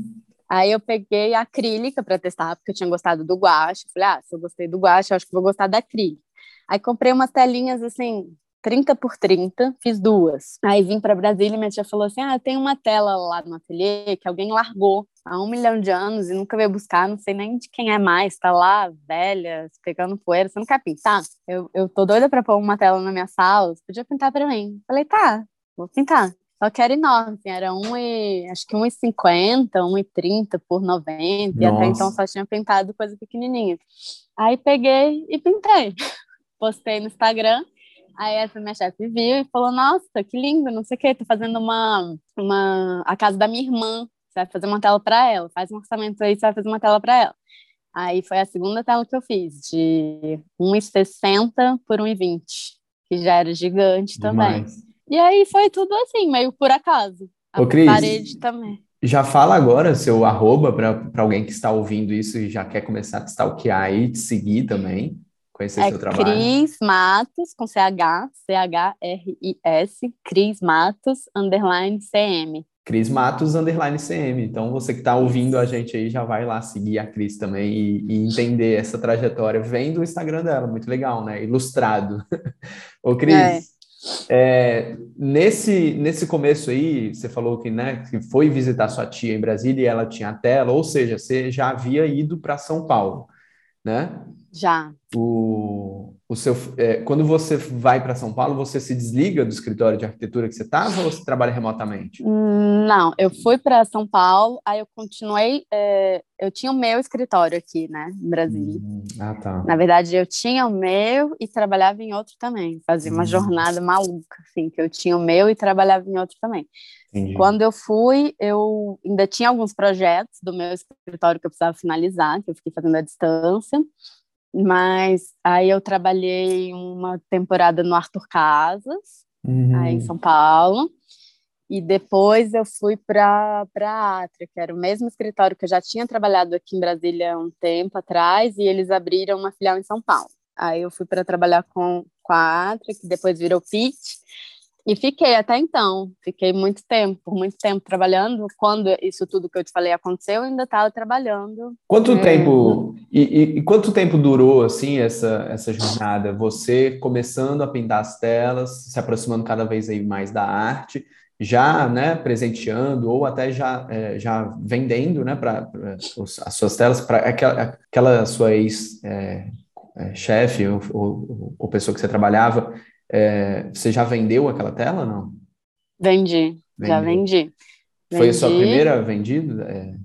[SPEAKER 2] Aí eu peguei a acrílica para testar, porque eu tinha gostado do guache. Falei, ah, se eu gostei do guache, eu acho que vou gostar da acrílica. Aí comprei umas telinhas assim, 30 por 30, fiz duas. Aí vim para Brasília e minha tia falou assim: Ah, tem uma tela lá no ateliê que alguém largou há um milhão de anos e nunca veio buscar, não sei nem de quem é mais, tá lá, velha, pegando poeira, você não quer pintar? Eu, eu tô doida para pôr uma tela na minha sala, você podia pintar para mim. Falei, tá, vou pintar. Só que era enorme, assim, era um e, acho que 1,50, 1,30 por 90, Nossa. e até então só tinha pintado coisa pequenininha. Aí peguei e pintei. Postei no Instagram, Aí essa minha chefe viu e falou: Nossa, que lindo, não sei o quê, tô fazendo uma, uma. a casa da minha irmã. Você vai fazer uma tela para ela, faz um orçamento aí, você vai fazer uma tela para ela. Aí foi a segunda tela que eu fiz, de 1,60 por 1,20, que já era gigante também. E aí foi tudo assim, meio por acaso. A
[SPEAKER 1] Ô, Cris,
[SPEAKER 2] parede também.
[SPEAKER 1] Já fala agora seu arroba para alguém que está ouvindo isso e já quer começar a stalkear e te seguir também conhecer é seu trabalho.
[SPEAKER 2] Cris Matos, com CH, C-H-R-I-S, Cris Matos, underline CM.
[SPEAKER 1] Cris Matos, underline CM. Então, você que está ouvindo a gente aí, já vai lá seguir a Cris também e, e entender essa trajetória. Vem do Instagram dela, muito legal, né? Ilustrado. Ô, Cris, é. É, nesse, nesse começo aí, você falou que, né, que foi visitar sua tia em Brasília e ela tinha a tela, ou seja, você já havia ido para São Paulo, né?
[SPEAKER 2] Já.
[SPEAKER 1] O, o seu, é, quando você vai para São Paulo, você se desliga do escritório de arquitetura que você estava ou você trabalha remotamente?
[SPEAKER 2] Não, eu fui para São Paulo, aí eu continuei. É, eu tinha o meu escritório aqui, né, em Brasília.
[SPEAKER 1] Hum, ah, tá.
[SPEAKER 2] Na verdade, eu tinha o meu e trabalhava em outro também. Fazia uma hum. jornada maluca, assim, que eu tinha o meu e trabalhava em outro também. Entendi. Quando eu fui, eu ainda tinha alguns projetos do meu escritório que eu precisava finalizar, que eu fiquei fazendo à distância. Mas aí eu trabalhei uma temporada no Arthur Casas, uhum. aí em São Paulo. E depois eu fui para a Atria, que era o mesmo escritório que eu já tinha trabalhado aqui em Brasília um tempo atrás, e eles abriram uma filial em São Paulo. Aí eu fui para trabalhar com, com a Atria, que depois virou PIT, e fiquei até então, fiquei muito tempo, muito tempo trabalhando. Quando isso tudo que eu te falei aconteceu, eu ainda estava trabalhando.
[SPEAKER 1] Quanto é... tempo e, e, e, quanto tempo durou assim essa essa jornada? Você começando a pintar as telas, se aproximando cada vez aí mais da arte, já né presenteando ou até já é, já vendendo né para as suas telas para aquela, aquela sua ex é, é chefe ou, ou, ou pessoa que você trabalhava é, você já vendeu aquela tela, não?
[SPEAKER 2] Vendi, Vendeu. já vendi.
[SPEAKER 1] Foi a sua primeira vendida? É,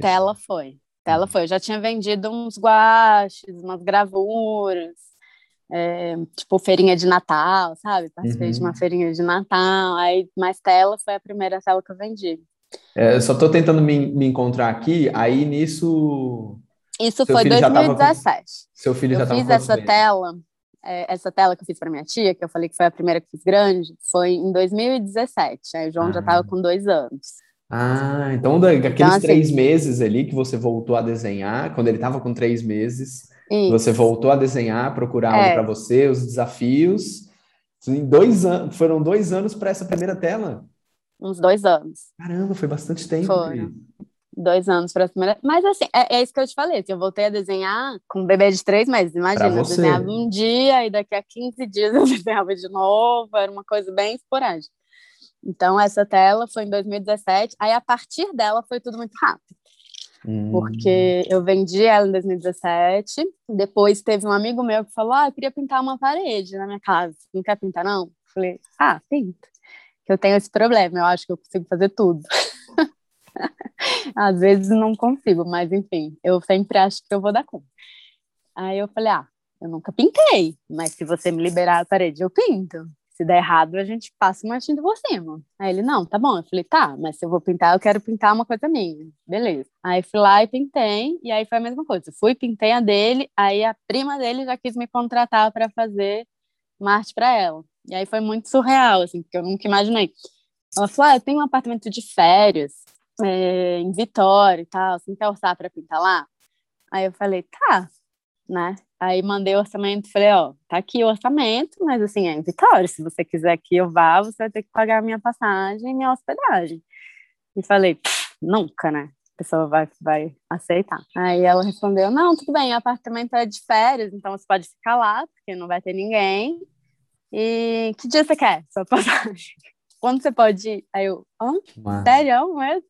[SPEAKER 2] tela foi. Tela foi. Eu já tinha vendido uns guaches, umas gravuras, é, tipo feirinha de Natal, sabe? Participei uhum. de uma uhum. feirinha de Natal. Aí, mais tela foi a primeira tela que eu vendi.
[SPEAKER 1] É, eu só estou tentando me, me encontrar aqui, aí nisso.
[SPEAKER 2] Isso foi 2017.
[SPEAKER 1] Com... Seu filho
[SPEAKER 2] eu
[SPEAKER 1] já estava
[SPEAKER 2] fiz essa tela, é, essa tela que eu fiz para minha tia, que eu falei que foi a primeira que fiz grande, foi em 2017. Aí o João ah. já estava com dois anos.
[SPEAKER 1] Ah, então daqueles então, assim, três meses ali que você voltou a desenhar, quando ele estava com três meses, isso. você voltou a desenhar, procurar é. para você, os desafios. Em dois anos, foram dois anos para essa primeira tela?
[SPEAKER 2] Uns dois anos.
[SPEAKER 1] Caramba, foi bastante tempo.
[SPEAKER 2] Foi. Dois anos para a primeira. Mas assim, é, é, isso que eu te falei. Assim, eu voltei a desenhar com um bebê de três meses. Imagina, eu desenhava um dia e daqui a 15 dias eu desenhava de novo. Era uma coisa bem esporádica. Então, essa tela foi em 2017. Aí, a partir dela, foi tudo muito rápido. Hum. Porque eu vendi ela em 2017. Depois, teve um amigo meu que falou: Ah, eu queria pintar uma parede na minha casa. Não quer pintar, não? Falei: Ah, pinta. Eu tenho esse problema. Eu acho que eu consigo fazer tudo. Às vezes não consigo, mas enfim, eu sempre acho que eu vou dar conta. Aí eu falei: Ah, eu nunca pintei, mas se você me liberar a parede, eu pinto se der errado, a gente passa uma tinta por cima. Aí ele, não, tá bom. Eu falei, tá, mas se eu vou pintar, eu quero pintar uma coisa minha. Beleza. Aí fui lá e pintei, e aí foi a mesma coisa. Fui, pintei a dele, aí a prima dele já quis me contratar para fazer uma arte para ela. E aí foi muito surreal, assim, porque eu nunca imaginei. Ela falou, ah, eu tenho um apartamento de férias é, em Vitória e tal, você não quer orçar para pintar lá? Aí eu falei, tá, né? Aí mandei o orçamento, falei, ó, tá aqui o orçamento, mas assim, é em Vitória, se você quiser que eu vá, você vai ter que pagar a minha passagem e minha hospedagem. E falei, nunca, né? A pessoa vai, vai aceitar. Aí ela respondeu, não, tudo bem, o apartamento é de férias, então você pode ficar lá, porque não vai ter ninguém. E que dia você quer sua passagem? Quando você pode ir? Aí eu, hã? Sério mesmo?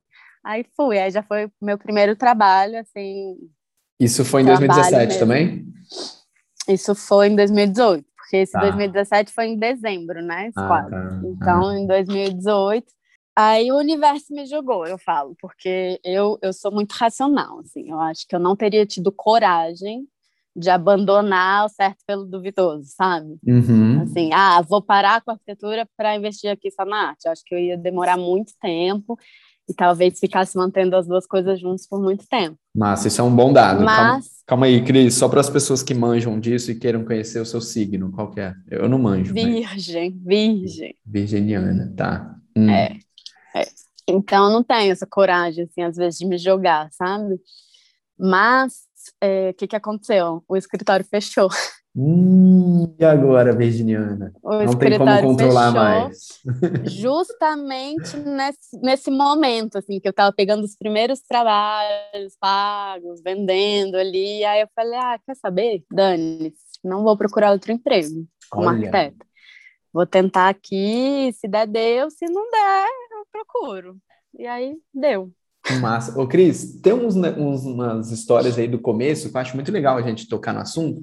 [SPEAKER 2] Aí fui, aí já foi meu primeiro trabalho, assim,
[SPEAKER 1] isso foi em 2017 mesmo. também?
[SPEAKER 2] Isso foi em 2018, porque esse tá. 2017 foi em dezembro, né? Ah, tá. Então, ah. em 2018, aí o universo me jogou, eu falo, porque eu, eu sou muito racional, assim, eu acho que eu não teria tido coragem de abandonar o certo pelo duvidoso, sabe?
[SPEAKER 1] Uhum.
[SPEAKER 2] Assim, ah, vou parar com a arquitetura para investir aqui só na arte. Eu acho que eu ia demorar muito tempo e talvez ficasse mantendo as duas coisas juntas por muito tempo.
[SPEAKER 1] Massa, isso é um bom dado.
[SPEAKER 2] Mas...
[SPEAKER 1] Calma, calma aí, Cris, só para as pessoas que manjam disso e queiram conhecer o seu signo, qual que é? Eu não manjo.
[SPEAKER 2] Virgem, mas... virgem.
[SPEAKER 1] Virginiana, tá. Hum.
[SPEAKER 2] É, é. Então, eu não tenho essa coragem, assim, às vezes, de me jogar, sabe? Mas, o é, que, que aconteceu? O escritório fechou.
[SPEAKER 1] Hum, e agora, Virginiana? O Não tem como controlar mais.
[SPEAKER 2] Justamente nesse, nesse momento, assim, que eu estava pegando os primeiros trabalhos pagos, vendendo ali. Aí eu falei, ah, quer saber? Dani, não vou procurar outro emprego como Olha. arquiteta. Vou tentar aqui, se der, deu. Se não der, eu procuro. E aí, deu.
[SPEAKER 1] Massa. Ô, Cris, tem uns, uns, umas histórias aí do começo que eu acho muito legal a gente tocar no assunto,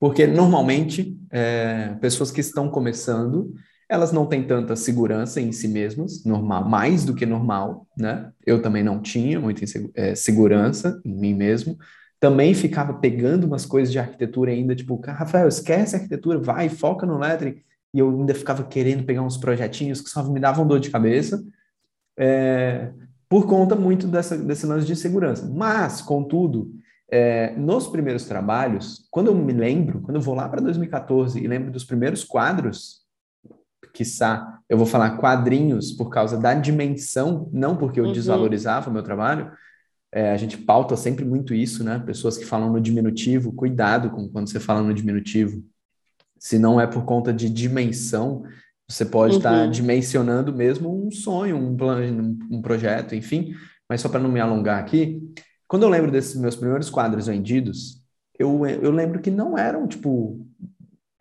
[SPEAKER 1] porque normalmente é, pessoas que estão começando, elas não têm tanta segurança em si mesmas, normal, mais do que normal, né? Eu também não tinha muita é, segurança em mim mesmo. Também ficava pegando umas coisas de arquitetura ainda, tipo, Rafael, esquece a arquitetura, vai, foca no lettering. E eu ainda ficava querendo pegar uns projetinhos que só me davam dor de cabeça, é, por conta muito dessa, desse lance de segurança. Mas, contudo, é, nos primeiros trabalhos, quando eu me lembro, quando eu vou lá para 2014 e lembro dos primeiros quadros, quiçá, eu vou falar quadrinhos por causa da dimensão, não porque eu uhum. desvalorizava o meu trabalho, é, a gente pauta sempre muito isso, né? Pessoas que falam no diminutivo, cuidado com quando você fala no diminutivo. Se não é por conta de dimensão, você pode estar uhum. tá dimensionando mesmo um sonho, um plano, um projeto, enfim. Mas só para não me alongar aqui, quando eu lembro desses meus primeiros quadros vendidos, eu, eu lembro que não eram, tipo,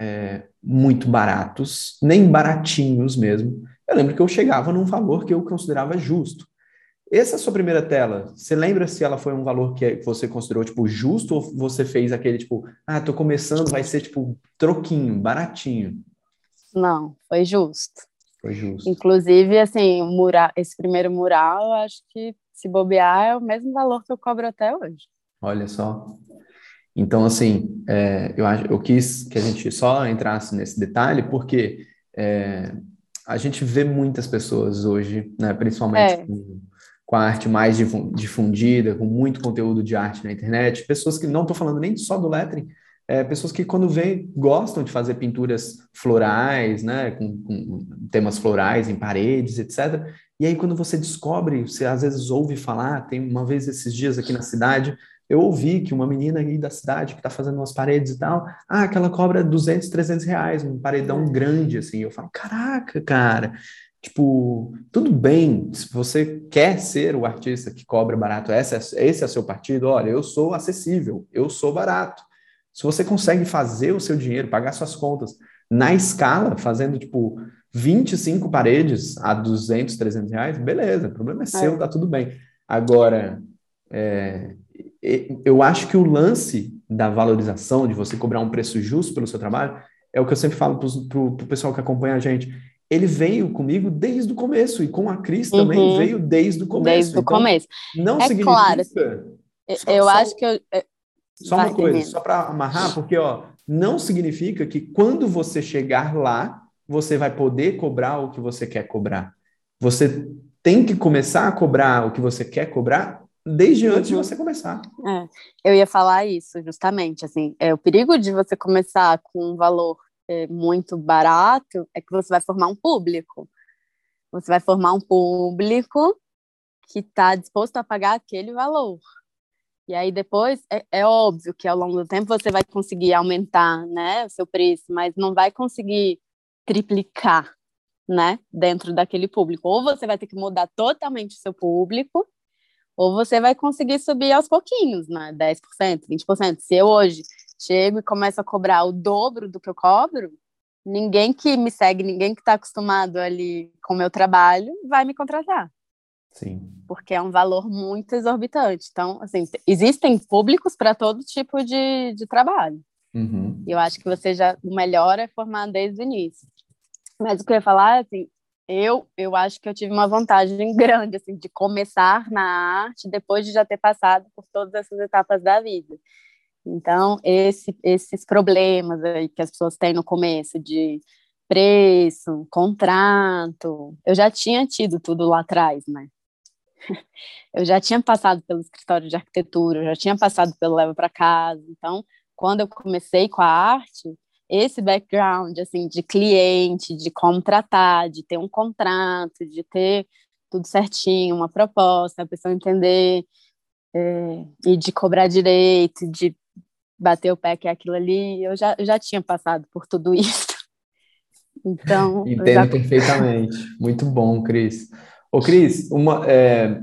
[SPEAKER 1] é, muito baratos, nem baratinhos mesmo. Eu lembro que eu chegava num valor que eu considerava justo. Essa sua primeira tela, você lembra se ela foi um valor que você considerou, tipo, justo ou você fez aquele, tipo, ah, tô começando, vai ser, tipo, troquinho, baratinho?
[SPEAKER 2] Não, foi justo.
[SPEAKER 1] Foi justo.
[SPEAKER 2] Inclusive, assim, mural, esse primeiro mural, eu acho que se bobear, é o mesmo valor que eu cobro até hoje.
[SPEAKER 1] Olha só. Então, assim, é, eu, eu quis que a gente só entrasse nesse detalhe, porque é, a gente vê muitas pessoas hoje, né, principalmente é. com, com, a arte mais difundida, com muito conteúdo de arte na internet, pessoas que não estou falando nem só do lettering, é, pessoas que quando vêm gostam de fazer pinturas florais, né, com, com, temas florais em paredes, etc. E aí quando você descobre, você às vezes ouve falar, tem uma vez esses dias aqui na cidade, eu ouvi que uma menina aí da cidade que está fazendo umas paredes e tal, ah, aquela cobra 200, 300 reais, um paredão grande, assim. Eu falo, caraca, cara, tipo, tudo bem, se você quer ser o artista que cobra barato, esse é, esse é o seu partido, olha, eu sou acessível, eu sou barato. Se você consegue fazer o seu dinheiro, pagar suas contas na escala, fazendo, tipo, 25 paredes a 200, 300 reais, beleza, o problema é seu, é. tá tudo bem. Agora, é, eu acho que o lance da valorização, de você cobrar um preço justo pelo seu trabalho, é o que eu sempre falo para o pessoal que acompanha a gente. Ele veio comigo desde o começo, e com a Cris uhum. também veio desde o começo.
[SPEAKER 2] Desde o então, começo.
[SPEAKER 1] Não é significa.
[SPEAKER 2] Claro, só, eu só, acho que eu.
[SPEAKER 1] Só uma coisa, só para amarrar, porque ó, não significa que quando você chegar lá, você vai poder cobrar o que você quer cobrar. Você tem que começar a cobrar o que você quer cobrar desde antes de você começar.
[SPEAKER 2] É, eu ia falar isso, justamente, assim, é, o perigo de você começar com um valor é, muito barato é que você vai formar um público. Você vai formar um público que está disposto a pagar aquele valor. E aí depois, é, é, óbvio que ao longo do tempo você vai conseguir aumentar, né, o seu preço, mas não vai conseguir triplicar, né, dentro daquele público. Ou você vai ter que mudar totalmente o seu público, ou você vai conseguir subir aos pouquinhos, né? 10%, 20%. Se eu hoje chego e começo a cobrar o dobro do que eu cobro, ninguém que me segue, ninguém que está acostumado ali com o meu trabalho vai me contratar.
[SPEAKER 1] Sim.
[SPEAKER 2] Porque é um valor muito exorbitante. Então, assim, existem públicos para todo tipo de, de trabalho.
[SPEAKER 1] Uhum.
[SPEAKER 2] Eu acho que você já, o melhor é formar desde o início. Mas o que eu ia falar, assim, eu, eu acho que eu tive uma vantagem grande, assim, de começar na arte depois de já ter passado por todas essas etapas da vida. Então, esse, esses problemas aí que as pessoas têm no começo de preço, contrato, eu já tinha tido tudo lá atrás, né? Eu já tinha passado pelo escritório de arquitetura, eu já tinha passado pelo Leva para Casa. Então, quando eu comecei com a arte, esse background assim de cliente, de contratar, de ter um contrato, de ter tudo certinho, uma proposta, a pessoa entender é, e de cobrar direito, de bater o pé que é aquilo ali, eu já, eu já tinha passado por tudo isso. Então.
[SPEAKER 1] Entendo já... perfeitamente. Muito bom, Cris. Ô, Cris, uma, é,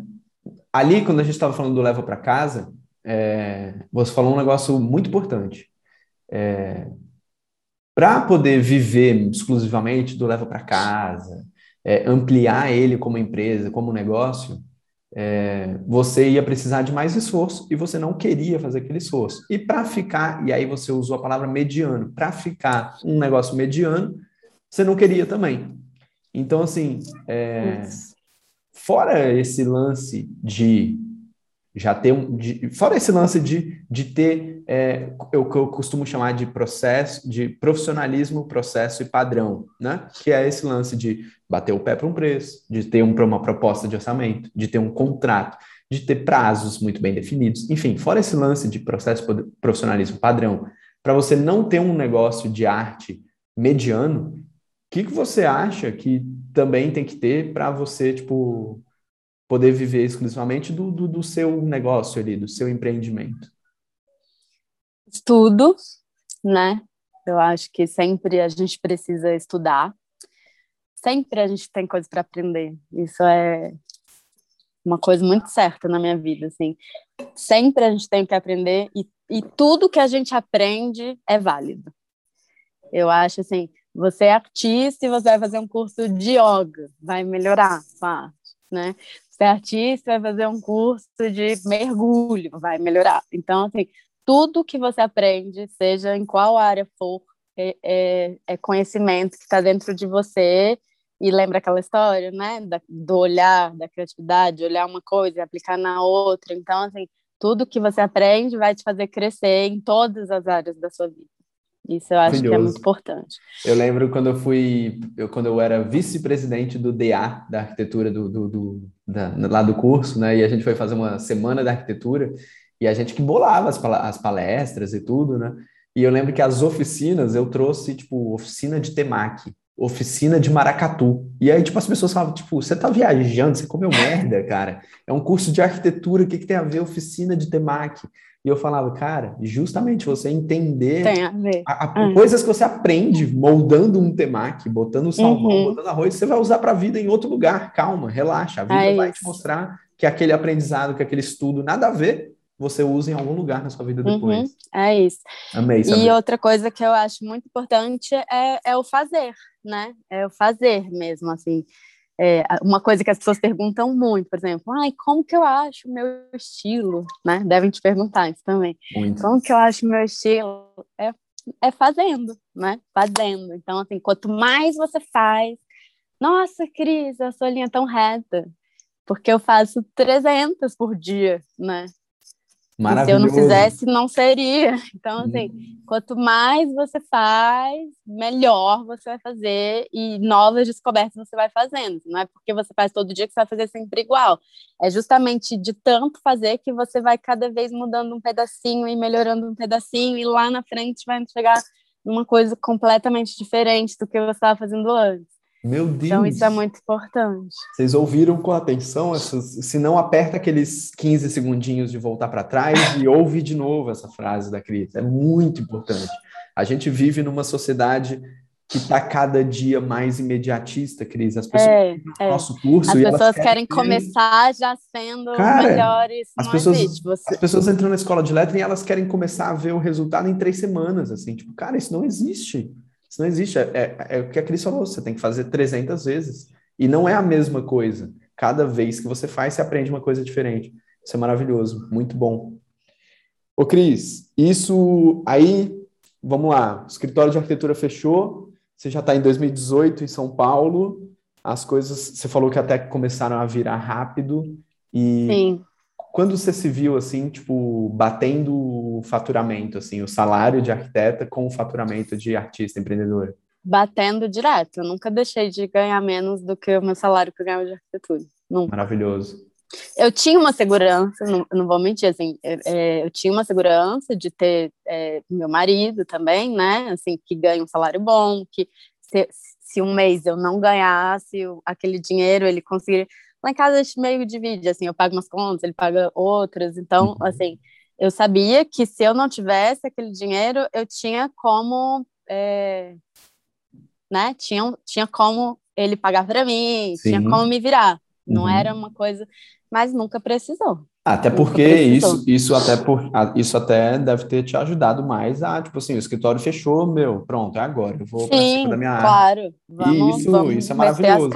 [SPEAKER 1] ali quando a gente estava falando do Leva para Casa, é, você falou um negócio muito importante. É, para poder viver exclusivamente do leva para casa, é, ampliar ele como empresa, como negócio, é, você ia precisar de mais esforço e você não queria fazer aquele esforço. E para ficar, e aí você usou a palavra mediano, para ficar um negócio mediano, você não queria também. Então, assim, é, fora esse lance de já ter um. De, fora esse lance de, de ter é, o que eu costumo chamar de processo, de profissionalismo, processo e padrão, né? Que é esse lance de bater o pé para um preço, de ter um, uma proposta de orçamento, de ter um contrato, de ter prazos muito bem definidos. Enfim, fora esse lance de processo profissionalismo padrão, para você não ter um negócio de arte mediano, o que, que você acha que também tem que ter para você, tipo, poder viver exclusivamente do, do, do seu negócio ali, do seu empreendimento?
[SPEAKER 2] Estudo, né? Eu acho que sempre a gente precisa estudar. Sempre a gente tem coisa para aprender. Isso é uma coisa muito certa na minha vida, assim. Sempre a gente tem que aprender e, e tudo que a gente aprende é válido. Eu acho assim, você é artista e você vai fazer um curso de yoga, vai melhorar né? Você é artista, vai fazer um curso de mergulho, vai melhorar. Então, assim, tudo que você aprende, seja em qual área for, é, é, é conhecimento que está dentro de você. E lembra aquela história, né? Da, do olhar, da criatividade, olhar uma coisa e aplicar na outra. Então, assim, tudo que você aprende vai te fazer crescer em todas as áreas da sua vida. Isso eu acho que é muito importante.
[SPEAKER 1] Eu lembro quando eu fui, eu, quando eu era vice-presidente do DA, da arquitetura do, do, do da, lá do curso, né? E a gente foi fazer uma semana da arquitetura e a gente que bolava as, as palestras e tudo, né? E eu lembro que as oficinas eu trouxe, tipo, oficina de temaki, oficina de maracatu. E aí, tipo, as pessoas falavam, tipo, você tá viajando, você comeu merda, cara. É um curso de arquitetura, o que, que tem a ver oficina de temaki? E eu falava, cara, justamente você entender
[SPEAKER 2] a,
[SPEAKER 1] a, a, coisas que você aprende moldando um temaki, botando salmão, uhum. botando arroz, você vai usar para a vida em outro lugar. Calma, relaxa. A vida é vai te mostrar que aquele aprendizado, que aquele estudo, nada a ver, você usa em algum lugar na sua vida uhum. depois. Uhum.
[SPEAKER 2] É isso.
[SPEAKER 1] Amei,
[SPEAKER 2] saber. E outra coisa que eu acho muito importante é, é o fazer, né? É o fazer mesmo, assim. É, uma coisa que as pessoas perguntam muito, por exemplo, ai, como que eu acho o meu estilo, né? Devem te perguntar isso também.
[SPEAKER 1] Muito.
[SPEAKER 2] Como que eu acho o meu estilo? É, é fazendo, né? Fazendo. Então, assim, quanto mais você faz, nossa, Cris, a sua linha é tão reta, porque eu faço 300 por dia, né? Se eu não fizesse, não seria. Então, assim, hum. quanto mais você faz, melhor você vai fazer e novas descobertas você vai fazendo. Não é porque você faz todo dia que você vai fazer sempre igual. É justamente de tanto fazer que você vai cada vez mudando um pedacinho e melhorando um pedacinho, e lá na frente vai chegar numa coisa completamente diferente do que você estava fazendo antes.
[SPEAKER 1] Meu Deus.
[SPEAKER 2] Então, isso é muito importante.
[SPEAKER 1] Vocês ouviram com atenção? Essas, se não, aperta aqueles 15 segundinhos de voltar para trás e ouve de novo essa frase da Cris. É muito importante. A gente vive numa sociedade que está cada dia mais imediatista, Cris. As pessoas
[SPEAKER 2] é,
[SPEAKER 1] é. nosso curso
[SPEAKER 2] as pessoas querem, querem começar já sendo Cara, melhores.
[SPEAKER 1] As pessoas, você... as pessoas entram na escola de letra e elas querem começar a ver o resultado em três semanas, assim, tipo, cara, isso não existe. Isso não existe. É, é, é, o que a Cris falou, você tem que fazer 300 vezes. E não é a mesma coisa. Cada vez que você faz, você aprende uma coisa diferente. Isso é maravilhoso, muito bom. Ô, Cris, isso aí, vamos lá, o escritório de arquitetura fechou, você já está em 2018 em São Paulo, as coisas, você falou que até começaram a virar rápido, e
[SPEAKER 2] Sim.
[SPEAKER 1] Quando você se viu assim, tipo, batendo o faturamento, assim, o salário de arquiteta com o faturamento de artista empreendedora?
[SPEAKER 2] Batendo direto. Eu nunca deixei de ganhar menos do que o meu salário que eu ganhava de arquitetura. Nunca.
[SPEAKER 1] Maravilhoso.
[SPEAKER 2] Eu tinha uma segurança, não, não vou mentir, assim, é, é, eu tinha uma segurança de ter é, meu marido também, né, assim, que ganha um salário bom, que se, se um mês eu não ganhasse aquele dinheiro, ele conseguiria Lá em casa a gente meio divide, assim, eu pago umas contas, ele paga outras. Então, uhum. assim, eu sabia que se eu não tivesse aquele dinheiro, eu tinha como, é, né? Tinha, tinha como ele pagar para mim, Sim. tinha como me virar. Não uhum. era uma coisa, mas nunca precisou.
[SPEAKER 1] Até porque isso, isso até por, isso até deve ter te ajudado mais a, tipo assim, o escritório fechou, meu, pronto, é agora, eu vou para cima da minha
[SPEAKER 2] claro.
[SPEAKER 1] área.
[SPEAKER 2] Vamos,
[SPEAKER 1] isso,
[SPEAKER 2] vamos
[SPEAKER 1] isso é maravilhoso.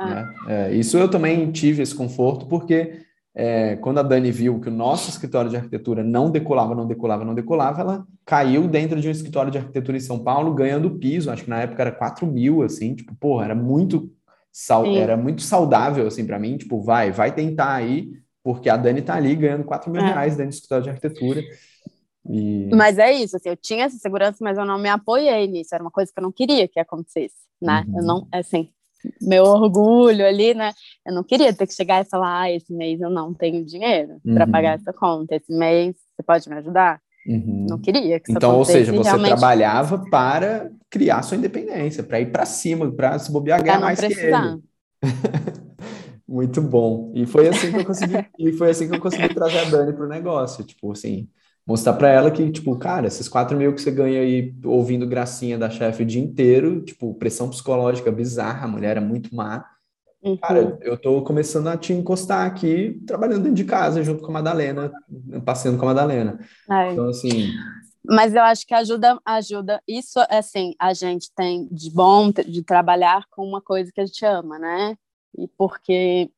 [SPEAKER 1] Ah. Né? É, isso eu também tive esse conforto, porque é, quando a Dani viu que o nosso escritório de arquitetura não decolava, não decolava, não decolava, ela caiu dentro de um escritório de arquitetura em São Paulo, ganhando piso, acho que na época era 4 mil, assim, tipo, porra, era muito, sal, era muito saudável, assim, para mim, tipo, vai, vai tentar aí, porque a Dani tá ali ganhando 4 mil é. reais dentro do escritório de arquitetura. E...
[SPEAKER 2] Mas é isso, assim, eu tinha essa segurança, mas eu não me apoiei nisso, era uma coisa que eu não queria que acontecesse, né? Uhum. Eu não, assim, meu orgulho ali, né? Eu não queria ter que chegar e falar, ah, esse mês eu não tenho dinheiro uhum. para pagar essa conta, esse mês você pode me ajudar? Uhum. Não queria que
[SPEAKER 1] Então, ou seja, você realmente... trabalhava para criar sua independência, para ir para cima, para se bobear, ganhar mais precisar. que ele. Muito bom. E foi assim que eu consegui, e foi assim que eu consegui trazer a Dani para o negócio. Tipo assim, mostrar para ela que, tipo, cara, esses 4 mil que você ganha aí ouvindo gracinha da chefe o dia inteiro, tipo, pressão psicológica bizarra, a mulher é muito má. Uhum. Cara, eu tô começando a te encostar aqui, trabalhando dentro de casa, junto com a Madalena, passeando com a Madalena.
[SPEAKER 2] É.
[SPEAKER 1] Então, assim...
[SPEAKER 2] Mas eu acho que ajuda, ajuda. Isso, assim, a gente tem de bom de trabalhar com uma coisa que a gente ama, né? E porque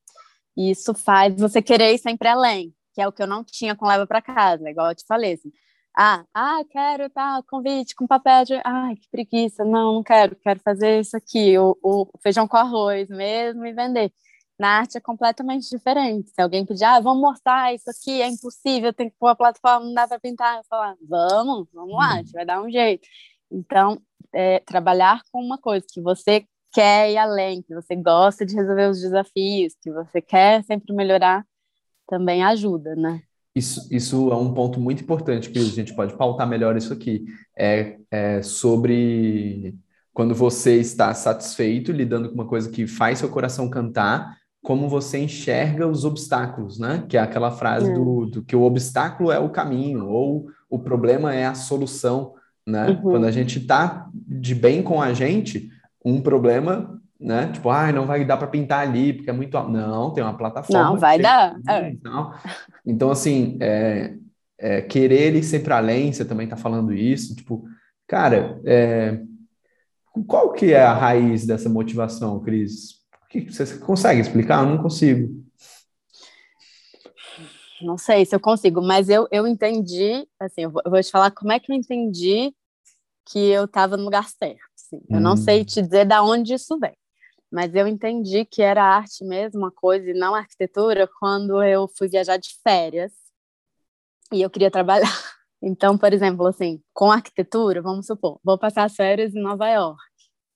[SPEAKER 2] isso faz você querer ir sempre além que é o que eu não tinha com leva para casa, igual eu te falei, assim, ah, ah, quero tá, convite com papel de, ai, que preguiça, não, não quero, quero fazer isso aqui, o, o feijão com arroz mesmo e vender. Na arte é completamente diferente. Se alguém pedir, ah, vamos mostrar isso aqui, é impossível, tem que pôr a plataforma, não dá para pintar. Eu falar, vamos, vamos lá, a gente vai dar um jeito. Então, é, trabalhar com uma coisa que você quer ir além, que você gosta de resolver os desafios, que você quer sempre melhorar, também ajuda, né?
[SPEAKER 1] Isso, isso é um ponto muito importante que a gente pode pautar melhor isso aqui. É, é sobre quando você está satisfeito lidando com uma coisa que faz seu coração cantar, como você enxerga os obstáculos, né? Que é aquela frase é. do, do, que o obstáculo é o caminho ou o problema é a solução, né? Uhum. Quando a gente está de bem com a gente, um problema, né? Tipo, ah, não vai dar para pintar ali porque é muito não, tem uma plataforma.
[SPEAKER 2] Não vai dar.
[SPEAKER 1] É. Então, então assim, é, é, querer ir sempre além, você também está falando isso, tipo, cara, é, qual que é a raiz dessa motivação, Cris? Você consegue explicar? Eu não consigo.
[SPEAKER 2] Não sei se eu consigo, mas eu, eu entendi, assim, eu vou, eu vou te falar como é que eu entendi que eu estava no lugar certo. Assim. Eu não sei hum. te dizer da onde isso vem, mas eu entendi que era arte mesmo, uma coisa, e não arquitetura, quando eu fui viajar de férias e eu queria trabalhar. Então, por exemplo, assim, com arquitetura, vamos supor, vou passar as férias em Nova York.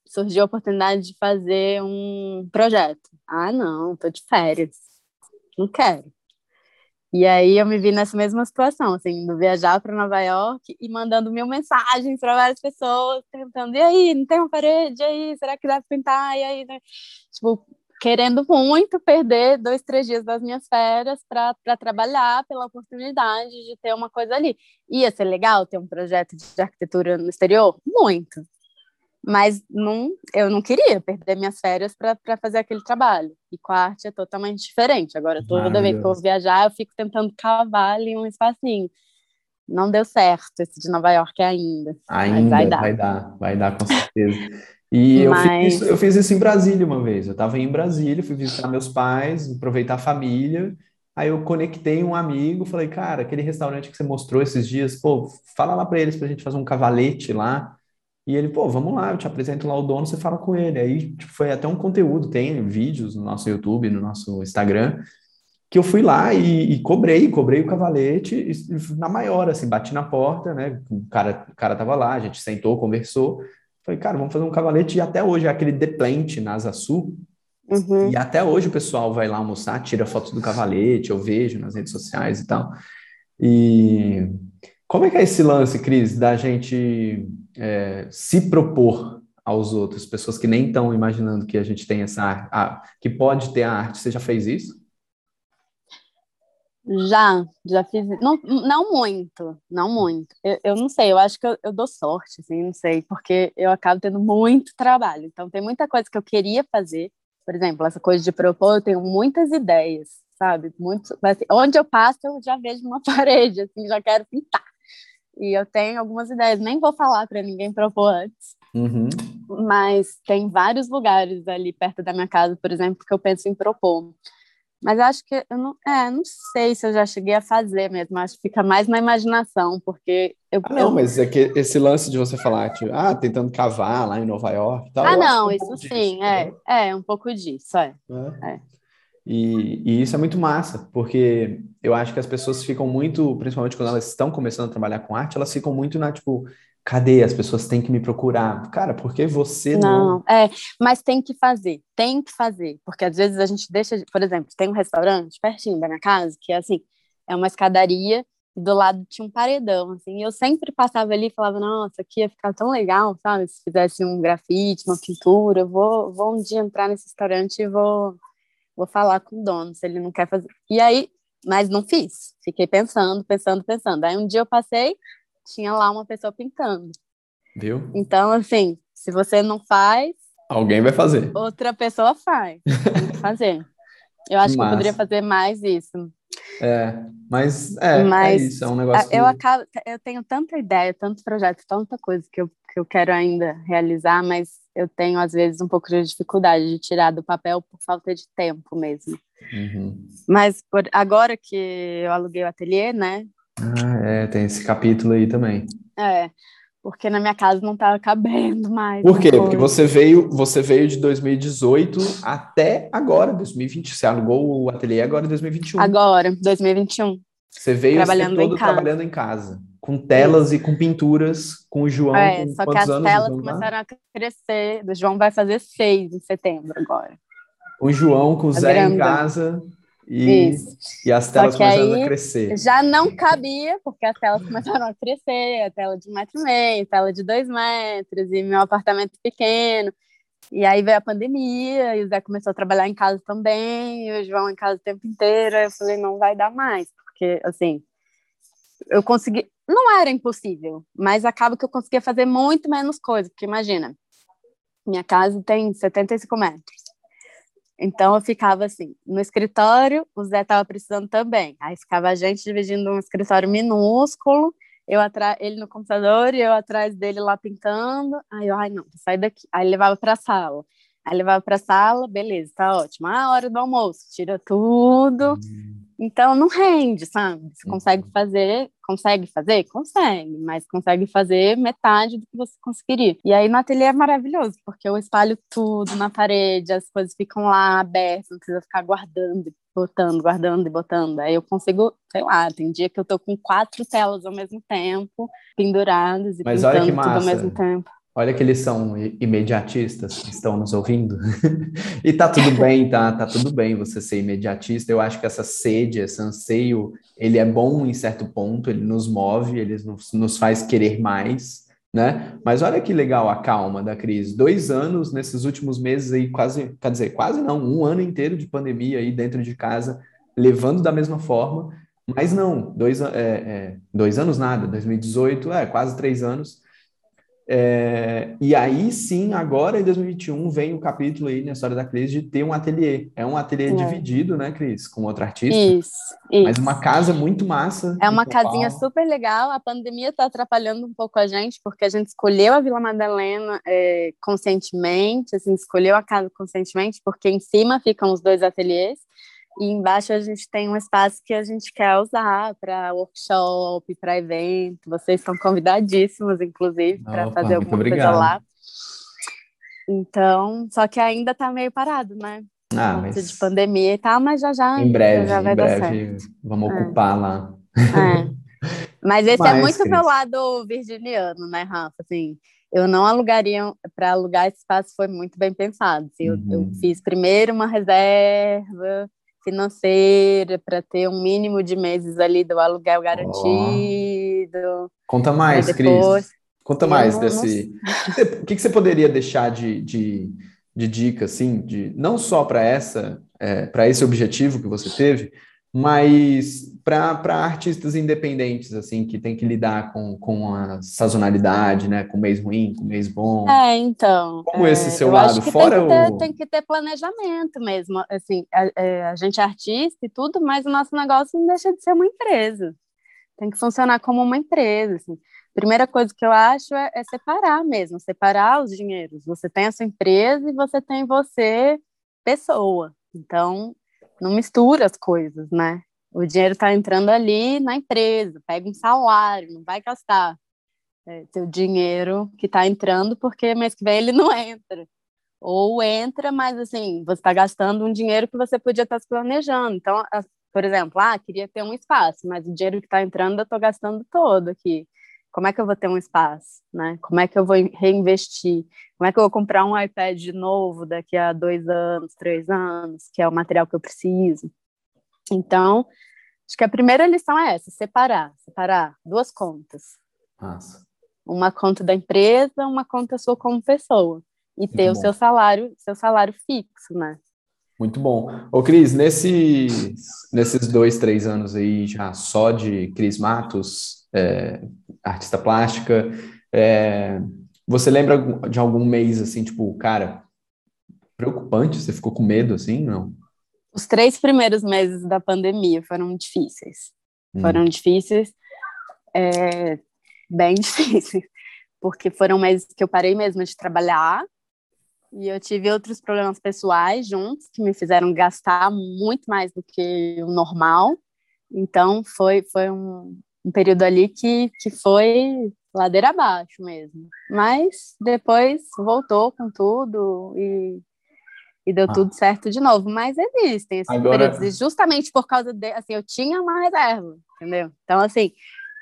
[SPEAKER 2] Surgiu a oportunidade de fazer um projeto. Ah, não, tô de férias. Não quero. E aí eu me vi nessa mesma situação, assim, viajar para Nova York e mandando mil mensagens para várias pessoas, perguntando, e aí, não tem uma parede? E aí, será que dá para pintar? E aí, né? tipo, querendo muito perder dois, três dias das minhas férias para trabalhar pela oportunidade de ter uma coisa ali. Ia ser legal ter um projeto de arquitetura no exterior? Muito. Mas não, eu não queria perder minhas férias para fazer aquele trabalho. E com a arte é totalmente diferente. Agora, toda vez que eu vou viajar, eu fico tentando cavar ali um espacinho. Não deu certo esse de Nova York ainda.
[SPEAKER 1] Ainda vai dar. vai dar, vai dar com certeza. E eu, fiz isso, eu fiz isso em Brasília uma vez. Eu estava em Brasília, fui visitar meus pais, aproveitar a família. Aí eu conectei um amigo, falei, cara, aquele restaurante que você mostrou esses dias, pô, fala lá para eles para a gente fazer um cavalete lá. E ele, pô, vamos lá, eu te apresento lá o dono, você fala com ele. Aí tipo, foi até um conteúdo, tem vídeos no nosso YouTube, no nosso Instagram, que eu fui lá e, e cobrei, cobrei o cavalete e, na maior, assim, bati na porta, né? O cara, o cara tava lá, a gente sentou, conversou. Falei, cara, vamos fazer um cavalete. E até hoje é aquele deplante na Asa Sul. Uhum. E até hoje o pessoal vai lá almoçar, tira fotos do cavalete, eu vejo nas redes sociais e tal. E como é que é esse lance, Cris, da gente é, se propor aos outros, pessoas que nem estão imaginando que a gente tem essa arte, que pode ter a arte? Você já fez isso?
[SPEAKER 2] Já, já fiz. Não, não muito, não muito. Eu, eu não sei, eu acho que eu, eu, dou sorte, assim, não sei, porque eu acabo tendo muito trabalho. Então, tem muita coisa que eu queria fazer. Por exemplo, essa coisa de propor, eu tenho muitas ideias, sabe? Muito, assim, onde eu passo, eu já vejo uma parede, assim, já quero pintar. E eu tenho algumas ideias, nem vou falar para ninguém propor antes. Uhum. Mas tem vários lugares ali perto da minha casa, por exemplo, que eu penso em propor. Mas acho que eu não, é, não sei se eu já cheguei a fazer mesmo. Acho que fica mais na imaginação, porque eu.
[SPEAKER 1] Ah, não, mas é que esse lance de você falar, tipo, ah, tentando cavar lá em Nova York. Tal,
[SPEAKER 2] ah, não, um isso sim, disso, é, é um pouco disso, é. é. é.
[SPEAKER 1] E, e, isso é muito massa, porque eu acho que as pessoas ficam muito, principalmente quando elas estão começando a trabalhar com arte, elas ficam muito na, tipo, cadê? As pessoas têm que me procurar. Cara, por que você não?
[SPEAKER 2] Não, é, mas tem que fazer, tem que fazer, porque às vezes a gente deixa, de, por exemplo, tem um restaurante pertinho da minha casa, que é assim, é uma escadaria e do lado tinha um paredão, assim, e eu sempre passava ali e falava, nossa, aqui ia ficar tão legal, sabe, se fizesse um grafite, uma pintura, vou, vou um dia entrar nesse restaurante e vou, vou falar com o dono, se ele não quer fazer. E aí, mas não fiz, fiquei pensando, pensando, pensando. Aí um dia eu passei, tinha lá uma pessoa pintando.
[SPEAKER 1] Viu?
[SPEAKER 2] Então, assim, se você não faz.
[SPEAKER 1] Alguém vai fazer.
[SPEAKER 2] Outra pessoa faz. Tem que fazer. Eu acho que, que eu poderia fazer mais isso.
[SPEAKER 1] É, mas é, é mas, é isso, é um negócio.
[SPEAKER 2] Eu, acabo, eu tenho tanta ideia, tantos projetos, tanta coisa que eu, que eu quero ainda realizar, mas eu tenho, às vezes, um pouco de dificuldade de tirar do papel por falta de tempo mesmo. Uhum. Mas por, agora que eu aluguei o ateliê, né?
[SPEAKER 1] Ah, é, tem esse capítulo aí também.
[SPEAKER 2] É, porque na minha casa não estava cabendo mais.
[SPEAKER 1] Por quê? Porque você veio, você veio de 2018 até agora, 2020. Você alugou o ateliê agora em 2021.
[SPEAKER 2] Agora, 2021.
[SPEAKER 1] Você veio trabalhando todo em trabalhando em casa, com telas e com pinturas, com o João.
[SPEAKER 2] É, só que as telas começaram a crescer. O João vai fazer seis em setembro agora.
[SPEAKER 1] O João com o Zé grande. em casa e, e as telas começaram a crescer.
[SPEAKER 2] Já não cabia, porque as telas começaram a crescer, a tela de um metro e meio, tela de dois metros, e meu apartamento pequeno. E aí veio a pandemia, e o Zé começou a trabalhar em casa também, e o João em casa o tempo inteiro. Aí eu falei, não vai dar mais, porque assim, eu consegui. Não era impossível, mas acaba que eu conseguia fazer muito menos coisa, porque imagina, minha casa tem 75 metros. Então eu ficava assim, no escritório, o Zé estava precisando também. Aí ficava a gente dividindo um escritório minúsculo, eu ele no computador e eu atrás dele lá pintando. Aí eu, ai não, sai daqui. Aí levava para a sala. Aí levava para a sala, beleza, tá ótimo. Ah, hora do almoço, tira tudo. Hum. Então não rende, sabe? Você consegue uhum. fazer, consegue fazer? Consegue, mas consegue fazer metade do que você conseguiria. E aí no ateliê é maravilhoso, porque eu espalho tudo na parede, as coisas ficam lá abertas, não precisa ficar guardando, botando, guardando e botando. Aí eu consigo, sei lá, tem dia que eu tô com quatro telas ao mesmo tempo, penduradas e mas pintando tudo ao mesmo tempo.
[SPEAKER 1] Olha que eles são imediatistas estão nos ouvindo. e tá tudo bem, tá? Tá tudo bem você ser imediatista. Eu acho que essa sede, esse anseio, ele é bom em certo ponto, ele nos move, ele nos, nos faz querer mais, né? Mas olha que legal a calma da crise. Dois anos nesses últimos meses aí, quase, quer dizer, quase não, um ano inteiro de pandemia aí dentro de casa, levando da mesma forma. Mas não, dois, é, é, dois anos nada, 2018, é quase três anos é, e aí sim, agora em 2021, vem o capítulo aí na história da Cris de ter um ateliê. É um ateliê é. dividido, né, Cris, com outro artista.
[SPEAKER 2] Isso, isso.
[SPEAKER 1] Mas uma casa muito massa.
[SPEAKER 2] É uma casinha super legal. A pandemia está atrapalhando um pouco a gente, porque a gente escolheu a Vila Madalena é, conscientemente, assim, escolheu a casa conscientemente, porque em cima ficam os dois ateliês. E embaixo a gente tem um espaço que a gente quer usar para workshop, para evento. Vocês estão convidadíssimos, inclusive, para fazer alguma coisa lá. Então, só que ainda está meio parado, né? Ah, mas... de pandemia e tal, mas já já.
[SPEAKER 1] Em breve,
[SPEAKER 2] já
[SPEAKER 1] vai em breve vamos é. ocupar lá.
[SPEAKER 2] É. Mas esse é muito Cris. lado virginiano, né, Rafa? Assim, eu não alugaria para alugar esse espaço foi muito bem pensado. Assim, uhum. eu, eu, fiz primeiro uma reserva financeira para ter um mínimo de meses ali do aluguel garantido. Oh.
[SPEAKER 1] Conta mais, depois... Cris. Conta mais não, desse. Não... o que, que você poderia deixar de, de, de dica, assim, de não só para essa, é, para esse objetivo que você teve, mas para artistas independentes, assim, que tem que lidar com, com a sazonalidade, né? Com mês ruim, com mês bom.
[SPEAKER 2] É, então.
[SPEAKER 1] Como é, esse seu lado, fora
[SPEAKER 2] tem ter,
[SPEAKER 1] o.
[SPEAKER 2] Tem que ter planejamento mesmo. Assim, a, é, a, gente é artista e tudo, mas o nosso negócio não deixa de ser uma empresa. Tem que funcionar como uma empresa. Assim. Primeira coisa que eu acho é, é separar mesmo, separar os dinheiros. Você tem a sua empresa e você tem você, pessoa. Então, não mistura as coisas, né? O dinheiro está entrando ali na empresa, pega um salário, não vai gastar é, seu dinheiro que está entrando, porque mês que vem ele não entra. Ou entra, mas assim, você está gastando um dinheiro que você podia estar tá se planejando. Então, por exemplo, ah, queria ter um espaço, mas o dinheiro que está entrando eu estou gastando todo aqui. Como é que eu vou ter um espaço, né? Como é que eu vou reinvestir? Como é que eu vou comprar um iPad de novo daqui a dois anos, três anos, que é o material que eu preciso? Então, acho que a primeira lição é essa: separar, separar duas contas.
[SPEAKER 1] Nossa.
[SPEAKER 2] Uma conta da empresa, uma conta sua como pessoa. E Muito ter bom. o seu salário, seu salário fixo, né?
[SPEAKER 1] Muito bom. Ô, Cris, nesses, nesses dois, três anos aí já só de Cris Matos, é, artista plástica, é, você lembra de algum mês assim, tipo, cara, preocupante? Você ficou com medo assim? Não?
[SPEAKER 2] Os três primeiros meses da pandemia foram difíceis. Hum. Foram difíceis, é, bem difíceis, porque foram meses que eu parei mesmo de trabalhar e eu tive outros problemas pessoais juntos que me fizeram gastar muito mais do que o normal. Então foi foi um um período ali que, que foi ladeira abaixo mesmo. Mas depois voltou com tudo e, e deu ah. tudo certo de novo. Mas existem esses Agora... períodos, e justamente por causa de, assim, eu tinha uma reserva, entendeu? Então, assim,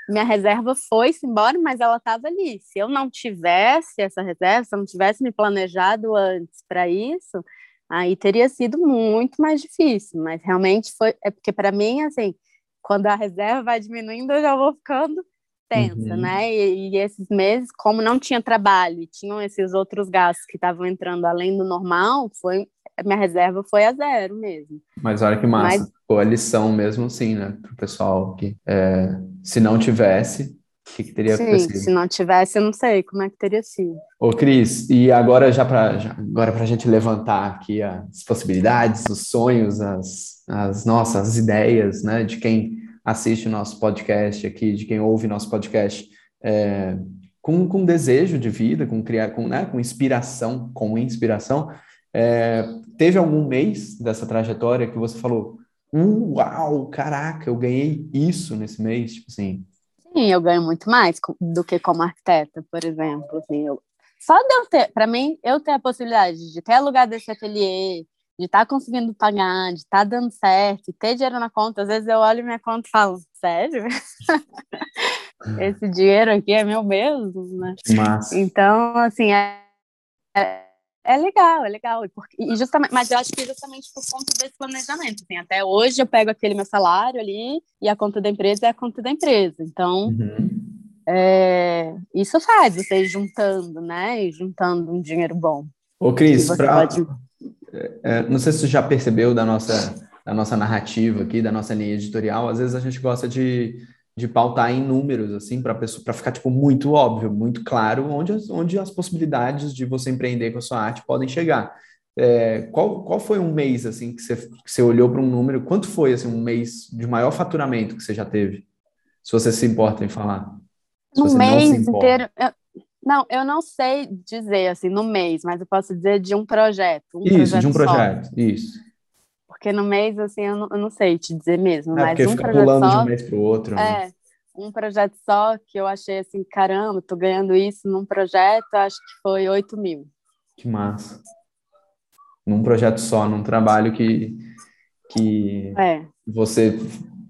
[SPEAKER 2] minha reserva foi-se embora, mas ela estava ali. Se eu não tivesse essa reserva, se eu não tivesse me planejado antes para isso, aí teria sido muito mais difícil. Mas realmente foi, é porque para mim, assim, quando a reserva vai diminuindo, eu já vou ficando tensa, uhum. né? E, e, esses meses, como não tinha trabalho e tinham esses outros gastos que estavam entrando além do normal, foi minha reserva foi a zero mesmo.
[SPEAKER 1] Mas olha que massa, Mas... Pô, a lição mesmo assim, né, pro pessoal que é, se não tivesse, o que, que, teria
[SPEAKER 2] Sim,
[SPEAKER 1] acontecido?
[SPEAKER 2] se não tivesse, eu não sei como é que teria sido.
[SPEAKER 1] Ô, Cris, e agora já para agora para a gente levantar aqui as possibilidades, os sonhos, as, as nossas ideias, né, de quem assiste o nosso podcast aqui, de quem ouve nosso podcast, é, com, com desejo de vida, com criar, com, né, com inspiração, com inspiração. É, teve algum mês dessa trajetória que você falou, uau, caraca, eu ganhei isso nesse mês, tipo assim?
[SPEAKER 2] Sim, eu ganho muito mais do que como arquiteta, por exemplo. Assim, eu, só de eu ter, para mim, eu ter a possibilidade de ter alugado esse ateliê, de estar tá conseguindo pagar, de estar tá dando certo, ter dinheiro na conta. Às vezes eu olho minha conta e falo, sério? Esse dinheiro aqui é meu mesmo, né? Então, assim, é, é, é legal, é legal. E, e justamente, mas eu acho que justamente por conta desse planejamento. Assim, até hoje eu pego aquele meu salário ali e a conta da empresa é a conta da empresa. Então, uhum. é, isso faz você ir juntando, né? E juntando um dinheiro bom.
[SPEAKER 1] Ô, Cris, para pode é, não sei se você já percebeu da nossa, da nossa narrativa aqui, da nossa linha editorial, às vezes a gente gosta de, de pautar em números, assim, para ficar, tipo, muito óbvio, muito claro onde, onde as possibilidades de você empreender com a sua arte podem chegar. É, qual, qual foi um mês, assim, que você, que você olhou para um número, quanto foi, assim, um mês de maior faturamento que você já teve? Se você se importa em falar.
[SPEAKER 2] Um mês inteiro, eu, não, eu não sei dizer assim no mês, mas eu posso dizer de um projeto. Um
[SPEAKER 1] isso, projeto de um projeto, só. isso.
[SPEAKER 2] Porque no mês, assim, eu não, eu não sei te dizer mesmo. É, mas um
[SPEAKER 1] fica pulando só, de um mês para o outro.
[SPEAKER 2] Né? É, um projeto só que eu achei assim, caramba, tô ganhando isso num projeto, acho que foi 8 mil.
[SPEAKER 1] Que massa. Num projeto só, num trabalho que, que é. você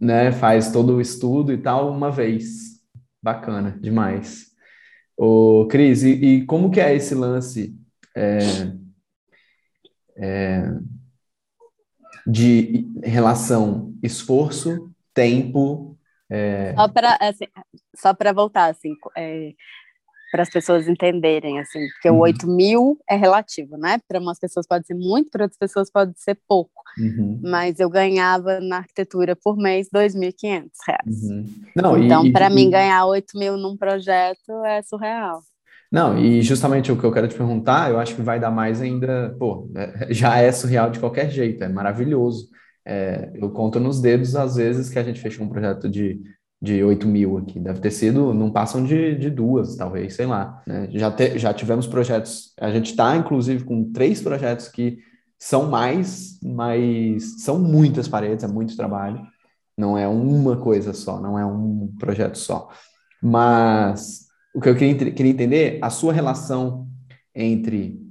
[SPEAKER 1] né, faz todo o estudo e tal uma vez. Bacana, demais. Ô, Cris, e, e, como que é esse lance é, é, de relação esforço, tempo? É...
[SPEAKER 2] Só para assim, só voltar assim, é, para as pessoas entenderem, assim, porque uhum. o 8 mil é relativo, né? Para umas pessoas pode ser muito, para outras pessoas pode ser pouco. Uhum. Mas eu ganhava na arquitetura por mês 2.500 reais. Uhum. Não, então, para mim, ganhar 8 mil num projeto é surreal.
[SPEAKER 1] Não, e justamente o que eu quero te perguntar, eu acho que vai dar mais ainda, pô, é, já é surreal de qualquer jeito, é maravilhoso. É, eu conto nos dedos às vezes que a gente fechou um projeto de de 8 mil aqui. Deve ter sido, não passam de, de duas, talvez, sei lá. Né? Já, te, já tivemos projetos, a gente está, inclusive, com três projetos que são mais, mas são muitas paredes, é muito trabalho. Não é uma coisa só, não é um projeto só. Mas o que eu queria, queria entender, a sua relação entre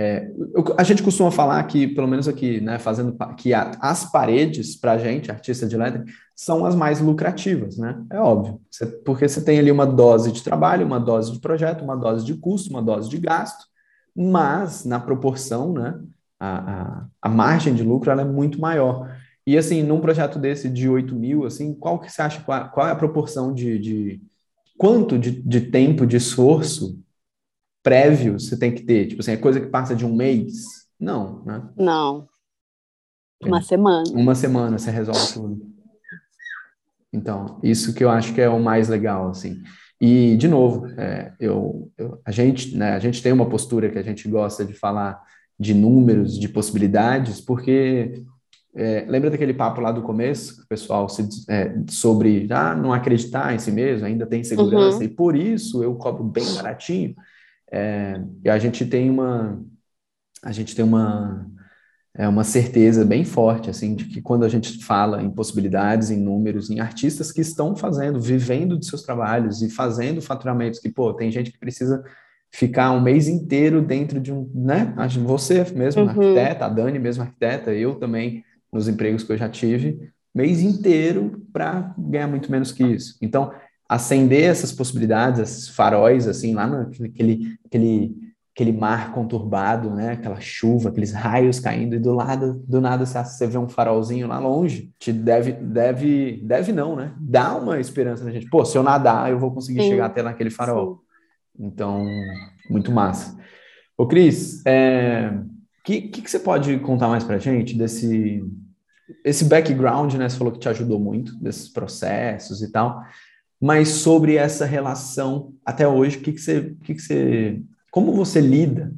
[SPEAKER 1] é, a gente costuma falar que, pelo menos aqui, né, fazendo que a, as paredes, para a gente, artista de lettering, são as mais lucrativas, né? É óbvio, porque você tem ali uma dose de trabalho, uma dose de projeto, uma dose de custo, uma dose de gasto, mas na proporção, né, a, a, a margem de lucro ela é muito maior. E assim, num projeto desse de 8 mil, assim, qual que você acha, qual, qual é a proporção de, de quanto de, de tempo, de esforço prévio você tem que ter? Tipo assim, é coisa que passa de um mês? Não, né?
[SPEAKER 2] Não. Uma é. semana.
[SPEAKER 1] Uma semana você resolve tudo. Então, isso que eu acho que é o mais legal, assim. E, de novo, é, eu, eu, a, gente, né, a gente tem uma postura que a gente gosta de falar de números, de possibilidades, porque é, lembra daquele papo lá do começo, o pessoal se, é, sobre ah, não acreditar em si mesmo, ainda tem segurança, uhum. e por isso eu cobro bem baratinho. É, e a gente tem uma, a gente tem uma, é uma certeza bem forte, assim, de que quando a gente fala em possibilidades, em números, em artistas que estão fazendo, vivendo de seus trabalhos e fazendo faturamentos, que, pô, tem gente que precisa ficar um mês inteiro dentro de um, né? Você mesmo, uhum. arquiteta, a Dani mesmo arquiteta, eu também, nos empregos que eu já tive, mês inteiro para ganhar muito menos que isso. Então, acender essas possibilidades, esses faróis, assim, lá naquele aquele, aquele mar conturbado, né? Aquela chuva, aqueles raios caindo e do lado, do nada você vê um farolzinho lá longe, te deve, deve, deve não, né? Dá uma esperança na gente. Pô, se eu nadar, eu vou conseguir Sim. chegar até naquele farol. Sim. Então, muito massa. Ô, Cris, é, que, que, que, você pode contar mais pra gente desse esse background, né? Você falou que te ajudou muito desses processos e tal, mas sobre essa relação até hoje, que, que, você, que, que você. Como você lida?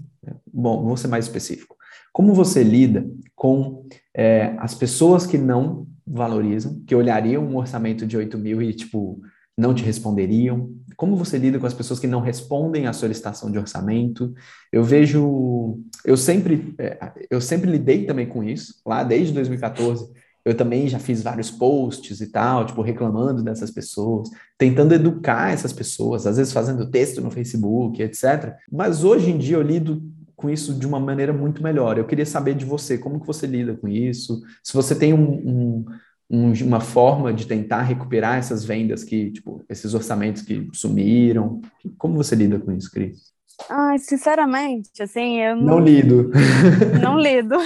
[SPEAKER 1] Bom, vou ser mais específico. Como você lida com é, as pessoas que não valorizam, que olhariam um orçamento de 8 mil e, tipo, não te responderiam? Como você lida com as pessoas que não respondem à solicitação de orçamento? Eu vejo, eu sempre, é, eu sempre lidei também com isso, lá desde 2014. Eu também já fiz vários posts e tal, tipo, reclamando dessas pessoas, tentando educar essas pessoas, às vezes fazendo texto no Facebook, etc. Mas hoje em dia eu lido com isso de uma maneira muito melhor. Eu queria saber de você, como que você lida com isso? Se você tem um, um um, uma forma de tentar recuperar essas vendas que, tipo, esses orçamentos que sumiram? Como você lida com isso, Cris?
[SPEAKER 2] Ai, sinceramente, assim, eu
[SPEAKER 1] não... Não lido.
[SPEAKER 2] Não lido.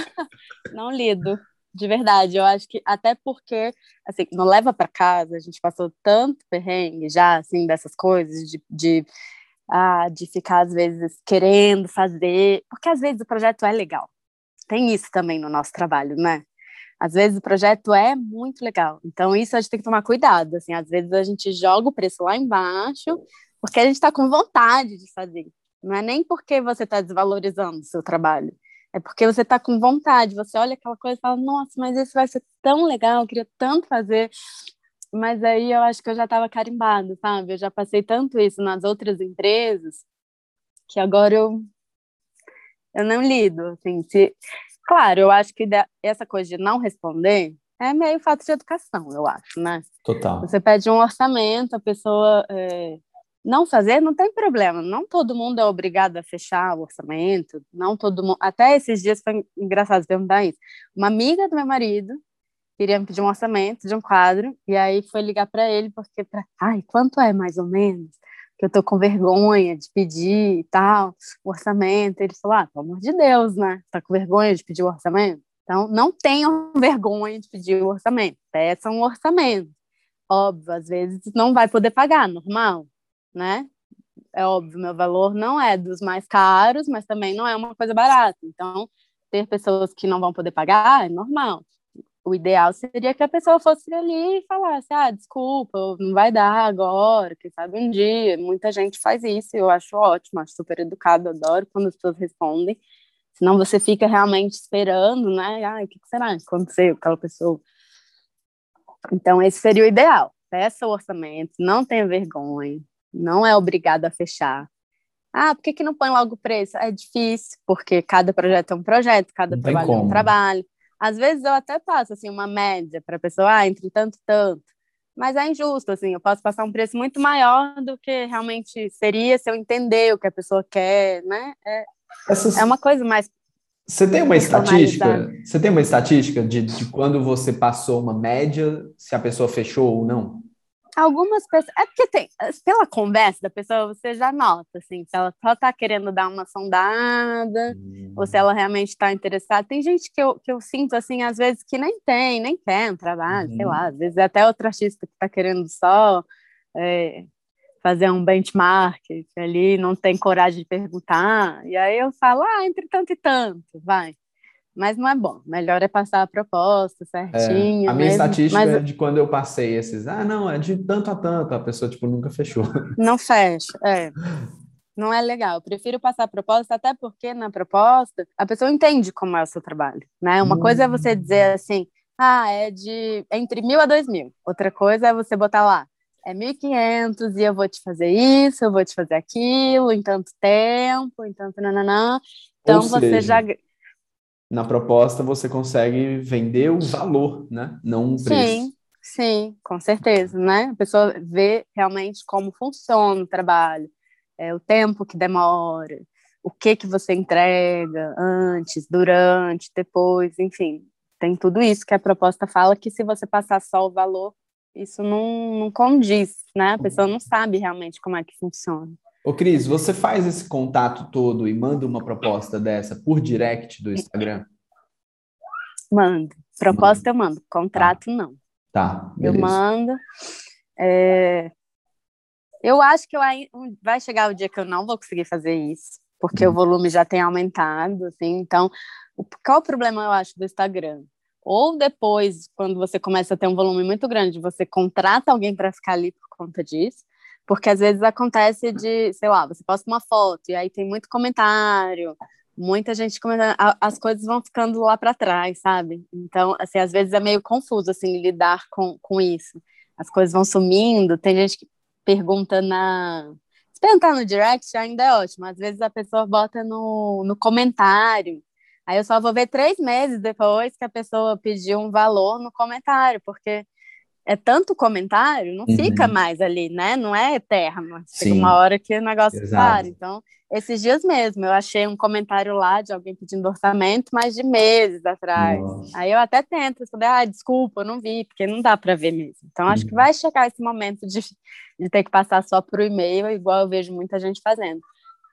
[SPEAKER 2] Não lido. De verdade, eu acho que até porque, assim, não leva para casa, a gente passou tanto perrengue já, assim, dessas coisas, de, de, ah, de ficar, às vezes, querendo fazer, porque às vezes o projeto é legal. Tem isso também no nosso trabalho, né? às vezes o projeto é muito legal. Então, isso a gente tem que tomar cuidado. Assim, às vezes a gente joga o preço lá embaixo porque a gente está com vontade de fazer. Não é nem porque você está desvalorizando o seu trabalho. É porque você está com vontade. Você olha aquela coisa e fala: Nossa, mas isso vai ser tão legal, eu queria tanto fazer. Mas aí eu acho que eu já estava carimbado, sabe? Eu já passei tanto isso nas outras empresas que agora eu eu não lido, assim, se Claro, eu acho que essa coisa de não responder é meio fato de educação, eu acho, né?
[SPEAKER 1] Total.
[SPEAKER 2] Você pede um orçamento, a pessoa é, não fazer, não tem problema. Não todo mundo é obrigado a fechar o orçamento, não todo mundo. Até esses dias foi engraçado perguntar isso. Uma amiga do meu marido queria me pedir um orçamento de um quadro, e aí foi ligar para ele, porque, pra... ai, quanto é mais ou menos? que eu tô com vergonha de pedir e tal, o orçamento. Ele falou: ah, pelo amor de Deus, né? Tá com vergonha de pedir o orçamento? Então, não tenham vergonha de pedir o orçamento, peçam um orçamento. Óbvio, às vezes não vai poder pagar, normal, né? É óbvio, meu valor não é dos mais caros, mas também não é uma coisa barata. Então, ter pessoas que não vão poder pagar é normal o ideal seria que a pessoa fosse ali e falasse: ah, desculpa, não vai dar agora, quem sabe um dia. Muita gente faz isso, eu acho ótimo, acho super educado, adoro quando as pessoas respondem. Senão você fica realmente esperando, né? Ah, o que será que aconteceu com aquela pessoa? Então, esse seria o ideal. Peça o orçamento, não tenha vergonha, não é obrigado a fechar. Ah, por que, que não põe logo o preço? É difícil, porque cada projeto é um projeto, cada não trabalho é um trabalho. Às vezes eu até passo assim uma média para a pessoa, ah, entre tanto e tanto. Mas é injusto, assim, eu posso passar um preço muito maior do que realmente seria se eu entender o que a pessoa quer, né? É, Essas... é uma coisa mais
[SPEAKER 1] você tem uma estatística? Você tem uma estatística de, de quando você passou uma média, se a pessoa fechou ou não?
[SPEAKER 2] Algumas pessoas. É porque tem. Pela conversa da pessoa, você já nota, assim, se ela só tá querendo dar uma sondada, hum. ou se ela realmente está interessada. Tem gente que eu, que eu sinto, assim, às vezes, que nem tem, nem quer um trabalho, uhum. sei lá, às vezes é até outro artista que está querendo só é, fazer um benchmark ali, não tem coragem de perguntar. E aí eu falo, ah, entre tanto e tanto, vai mas não é bom. Melhor é passar a proposta certinho.
[SPEAKER 1] É, a minha mesmo, estatística mas... é de quando eu passei esses, ah, não, é de tanto a tanto, a pessoa, tipo, nunca fechou.
[SPEAKER 2] Não fecha, é. Não é legal. Eu prefiro passar a proposta, até porque na proposta a pessoa entende como é o seu trabalho, né? Uma hum. coisa é você dizer assim, ah, é de entre mil a dois mil. Outra coisa é você botar lá, é 1.500 e eu vou te fazer isso, eu vou te fazer aquilo em tanto tempo, em tanto nananã. Então Ou você seja, já
[SPEAKER 1] na proposta você consegue vender o valor, né? Não um preço.
[SPEAKER 2] Sim, sim, com certeza, né? A pessoa vê realmente como funciona o trabalho, é, o tempo que demora, o que que você entrega antes, durante, depois, enfim, tem tudo isso que a proposta fala que se você passar só o valor, isso não, não condiz, né? A pessoa não sabe realmente como é que funciona.
[SPEAKER 1] Ô, Cris, você faz esse contato todo e manda uma proposta dessa por direct do Instagram?
[SPEAKER 2] Mando. Proposta mando. eu mando, contrato tá. não.
[SPEAKER 1] Tá.
[SPEAKER 2] Beleza. Eu mando. É... Eu acho que eu, vai chegar o dia que eu não vou conseguir fazer isso, porque hum. o volume já tem aumentado, assim, então, qual o problema, eu acho, do Instagram? Ou depois, quando você começa a ter um volume muito grande, você contrata alguém para ficar ali por conta disso, porque às vezes acontece de, sei lá, você posta uma foto e aí tem muito comentário, muita gente comentando, as coisas vão ficando lá para trás, sabe? Então, assim, às vezes é meio confuso, assim, lidar com, com isso. As coisas vão sumindo, tem gente que pergunta na... Se perguntar no direct ainda é ótimo, às vezes a pessoa bota no, no comentário, Aí eu só vou ver três meses depois que a pessoa pediu um valor no comentário, porque é tanto comentário, não uhum. fica mais ali, né? Não é eterno. Chega uma hora que o negócio Exato. para. Então, esses dias mesmo, eu achei um comentário lá de alguém pedindo orçamento, mas de meses atrás. Nossa. Aí eu até tento, falei, ah, desculpa, eu não vi, porque não dá para ver mesmo. Então, acho uhum. que vai chegar esse momento de, de ter que passar só por e-mail, igual eu vejo muita gente fazendo.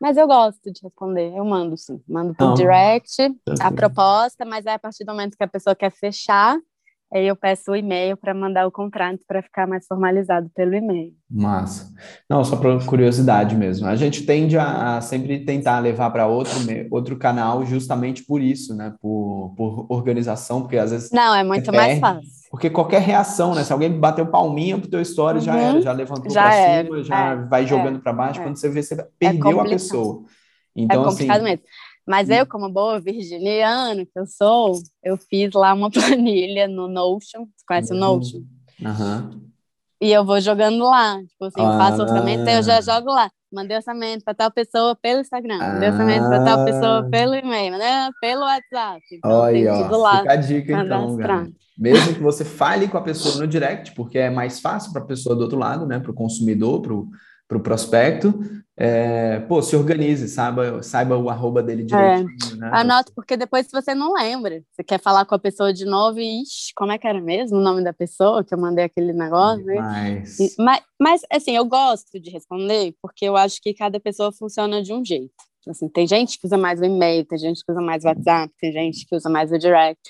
[SPEAKER 2] Mas eu gosto de responder, eu mando sim. Mando por direct a proposta, mas é a partir do momento que a pessoa quer fechar, aí eu peço o e-mail para mandar o contrato para ficar mais formalizado pelo e-mail.
[SPEAKER 1] Massa. Não, só por curiosidade mesmo. A gente tende a, a sempre tentar levar para outro, outro canal justamente por isso, né? Por, por organização, porque às vezes.
[SPEAKER 2] Não, é muito mais fácil.
[SPEAKER 1] Porque qualquer reação, né? Se alguém bateu palminha pro teu story, uhum. já era, já levantou para cima, já é, vai jogando é, para baixo. É. Quando você vê, você é perdeu a pessoa.
[SPEAKER 2] Então, é complicado assim, mesmo. Mas eu, como boa virginiana que eu sou, eu fiz lá uma planilha no Notion. Você conhece uhum. o Notion?
[SPEAKER 1] Uhum.
[SPEAKER 2] E eu vou jogando lá. Tipo assim, ah. faço orçamento, eu já jogo lá. Mandei orçamento para tal pessoa pelo Instagram, mandei ah. orçamento para tal pessoa pelo e-mail, mandei pelo WhatsApp.
[SPEAKER 1] Então, Olha, ó, lá. Fica a dica, então. Mesmo que você fale com a pessoa no direct, porque é mais fácil para a pessoa do outro lado, né? Para o consumidor, para o para o prospecto, é, pô, se organize, saiba, saiba o arroba dele direitinho.
[SPEAKER 2] É. Né? Anota, porque depois você não lembra, você quer falar com a pessoa de novo e, ixi, como é que era mesmo o nome da pessoa que eu mandei aquele negócio?
[SPEAKER 1] Mas...
[SPEAKER 2] mas, mas, assim, eu gosto de responder, porque eu acho que cada pessoa funciona de um jeito. Assim, tem gente que usa mais o e-mail, tem gente que usa mais o WhatsApp, tem gente que usa mais o direct.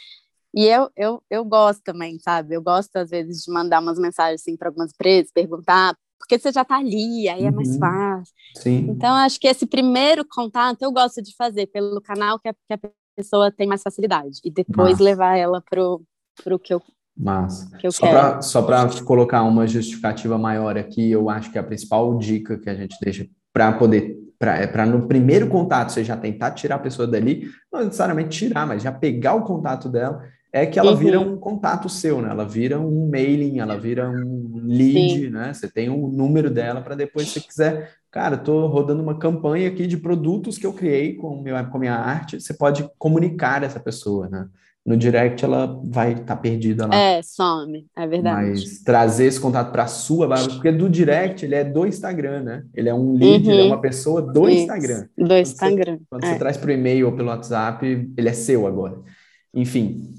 [SPEAKER 2] E eu, eu, eu gosto também, sabe? Eu gosto, às vezes, de mandar umas mensagens assim, para algumas empresas, perguntar, porque você já está ali, aí é mais uhum. fácil.
[SPEAKER 1] Sim.
[SPEAKER 2] Então, acho que esse primeiro contato eu gosto de fazer pelo canal que a, que a pessoa tem mais facilidade, e depois Massa. levar ela para o que eu
[SPEAKER 1] Massa.
[SPEAKER 2] Que eu
[SPEAKER 1] só para colocar uma justificativa maior aqui, eu acho que a principal dica que a gente deixa para poder para é no primeiro contato você já tentar tirar a pessoa dali, não necessariamente tirar, mas já pegar o contato dela, é que ela uhum. vira um contato seu, né? Ela vira um mailing, ela vira um lead, Sim. né? Você tem o um número dela para depois, se você quiser, cara, estou rodando uma campanha aqui de produtos que eu criei com, meu, com a minha arte, você pode comunicar essa pessoa, né? No direct ela vai estar tá perdida lá.
[SPEAKER 2] É, some, é verdade.
[SPEAKER 1] Mas trazer esse contato para a sua, porque do direct ele é do Instagram, né? Ele é um lead, uhum. ele é uhum. uma pessoa do Isso. Instagram.
[SPEAKER 2] Do quando Instagram.
[SPEAKER 1] Você, quando é. você traz para o e-mail ou pelo WhatsApp, ele é seu agora. Enfim,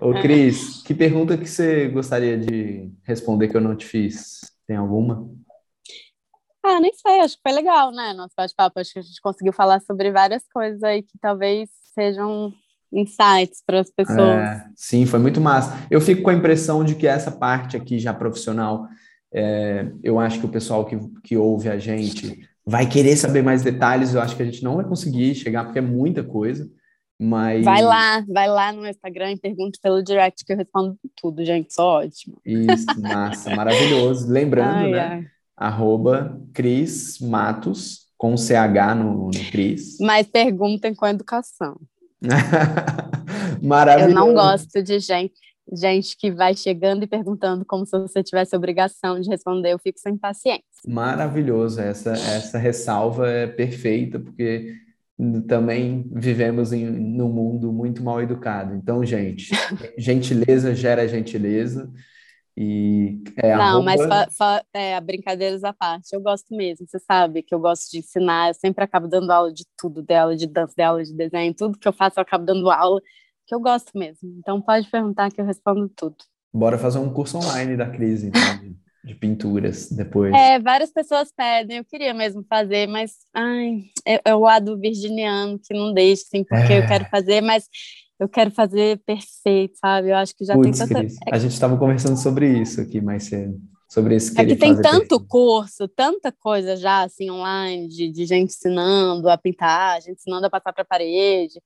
[SPEAKER 1] Ô, Cris, que pergunta que você gostaria de responder que eu não te fiz? Tem alguma?
[SPEAKER 2] Ah, nem sei, acho que foi legal, né? Nosso bate-papo, acho que a gente conseguiu falar sobre várias coisas aí que talvez sejam insights para as pessoas. É,
[SPEAKER 1] sim, foi muito massa. Eu fico com a impressão de que essa parte aqui já profissional, é, eu acho que o pessoal que, que ouve a gente vai querer saber mais detalhes, eu acho que a gente não vai conseguir chegar, porque é muita coisa. Mas...
[SPEAKER 2] Vai lá, vai lá no Instagram e pergunte pelo direct que eu respondo tudo, gente. Só ótimo.
[SPEAKER 1] Isso, massa, maravilhoso. Lembrando, ai, né? Ai. Arroba Cris Matos, com CH no, no Cris.
[SPEAKER 2] Mas perguntem com educação.
[SPEAKER 1] maravilhoso.
[SPEAKER 2] Eu não gosto de gente, gente que vai chegando e perguntando como se você tivesse obrigação de responder. Eu fico sem paciência.
[SPEAKER 1] Maravilhoso. Essa, essa ressalva é perfeita, porque também vivemos em num mundo muito mal educado. Então, gente, gentileza gera gentileza. E é
[SPEAKER 2] Não, mas é, brincadeiras à parte, eu gosto mesmo, você sabe que eu gosto de ensinar, eu sempre acabo dando aula de tudo, dela, de dança, dela, de desenho, tudo que eu faço eu acabo dando aula, que eu gosto mesmo. Então pode perguntar que eu respondo tudo.
[SPEAKER 1] Bora fazer um curso online da crise, então de pinturas depois.
[SPEAKER 2] É, várias pessoas pedem, eu queria mesmo fazer, mas ai, é, é o lado virginiano que não deixa, assim, porque é. eu quero fazer, mas eu quero fazer perfeito, sabe? Eu acho que já Puts, tem tanta. Cris,
[SPEAKER 1] a gente estava conversando sobre isso aqui mais cedo. Sobre esse
[SPEAKER 2] É que tem tanto perfeito. curso, tanta coisa já assim online, de, de gente ensinando a pintar, gente ensinando a passar para a parede.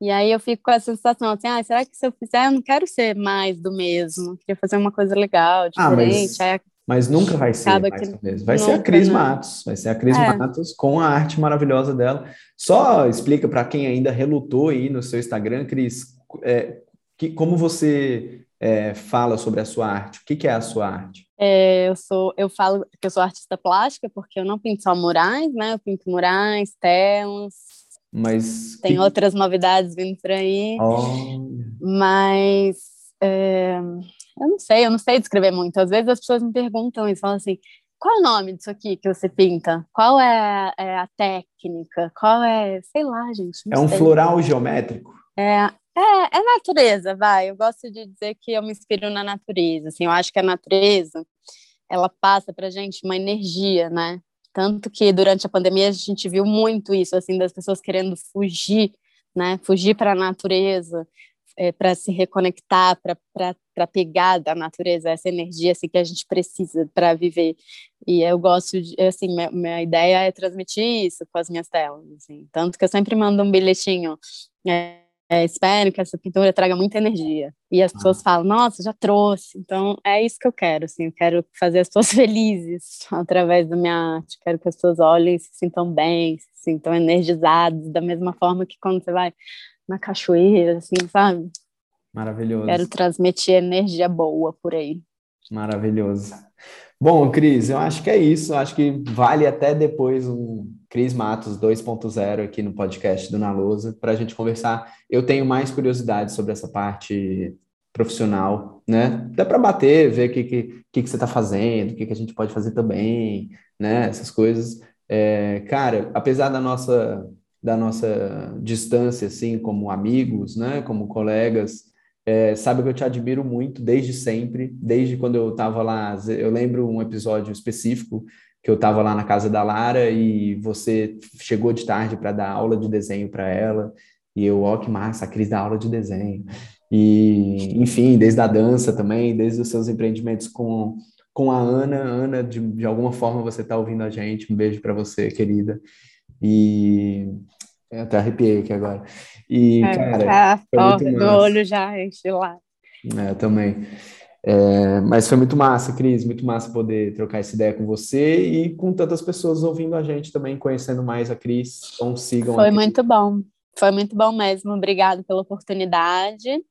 [SPEAKER 2] E aí eu fico com essa sensação assim, ah, será que se eu fizer, eu não quero ser mais do mesmo, eu queria fazer uma coisa legal, diferente.
[SPEAKER 1] Ah, mas... Mas nunca vai ser mais mesmo. Vai nunca, ser a Cris né? Matos, vai ser a Cris é. Matos com a arte maravilhosa dela. Só explica para quem ainda relutou aí no seu Instagram, Cris, é, que, como você é, fala sobre a sua arte? O que, que é a sua arte?
[SPEAKER 2] É, eu sou, eu falo que eu sou artista plástica porque eu não pinto só murais, né? Eu pinto murais, telas.
[SPEAKER 1] Mas
[SPEAKER 2] tem que... outras novidades vindo por aí.
[SPEAKER 1] Oh.
[SPEAKER 2] Mas é, eu não sei, eu não sei descrever muito. Às vezes as pessoas me perguntam e falam assim: qual é o nome disso aqui que você pinta? Qual é, é a técnica? Qual é, sei lá, gente.
[SPEAKER 1] é um
[SPEAKER 2] sei.
[SPEAKER 1] floral geométrico?
[SPEAKER 2] É, é, é natureza, vai. Eu gosto de dizer que eu me inspiro na natureza. Assim, eu acho que a natureza ela passa para gente uma energia, né? Tanto que durante a pandemia a gente viu muito isso, assim, das pessoas querendo fugir, né? Fugir para a natureza, é, para se reconectar, para pegar da natureza essa energia assim, que a gente precisa para viver. E eu gosto de, assim, minha, minha, ideia é transmitir isso com as minhas telas, assim. Tanto que eu sempre mando um bilhetinho. É, é, espero que essa pintura traga muita energia. E as pessoas ah. falam, nossa, já trouxe. Então, é isso que eu quero, assim, eu quero fazer as pessoas felizes através da minha arte. Quero que as pessoas olhem e se sintam bem, se sintam energizadas, da mesma forma que quando você vai na cachoeira, assim, sabe?
[SPEAKER 1] Maravilhoso.
[SPEAKER 2] Quero transmitir energia boa por aí.
[SPEAKER 1] Maravilhoso. Bom, Cris, eu acho que é isso. Eu acho que vale até depois um Cris Matos 2.0 aqui no podcast do Na Lousa para a gente conversar. Eu tenho mais curiosidade sobre essa parte profissional, né? Dá para bater, ver o que, que, que, que você está fazendo, o que, que a gente pode fazer também, né? Essas coisas. É, cara, apesar da nossa da nossa distância, assim, como amigos, né, como colegas, é, sabe que eu te admiro muito desde sempre, desde quando eu estava lá. Eu lembro um episódio específico que eu estava lá na casa da Lara e você chegou de tarde para dar aula de desenho para ela. E eu, ó, que massa, a Cris dá aula de desenho. E, enfim, desde a dança também, desde os seus empreendimentos com, com a Ana. Ana, de, de alguma forma você está ouvindo a gente. Um beijo para você, querida. E eu até arrepiei aqui agora. E, é, cara.
[SPEAKER 2] Tá do olho já enche lá.
[SPEAKER 1] É, também. É, mas foi muito massa, Cris, muito massa poder trocar essa ideia com você e com tantas pessoas ouvindo a gente também, conhecendo mais a Cris. Então sigam.
[SPEAKER 2] Foi muito bom. Foi muito bom mesmo. Obrigado pela oportunidade.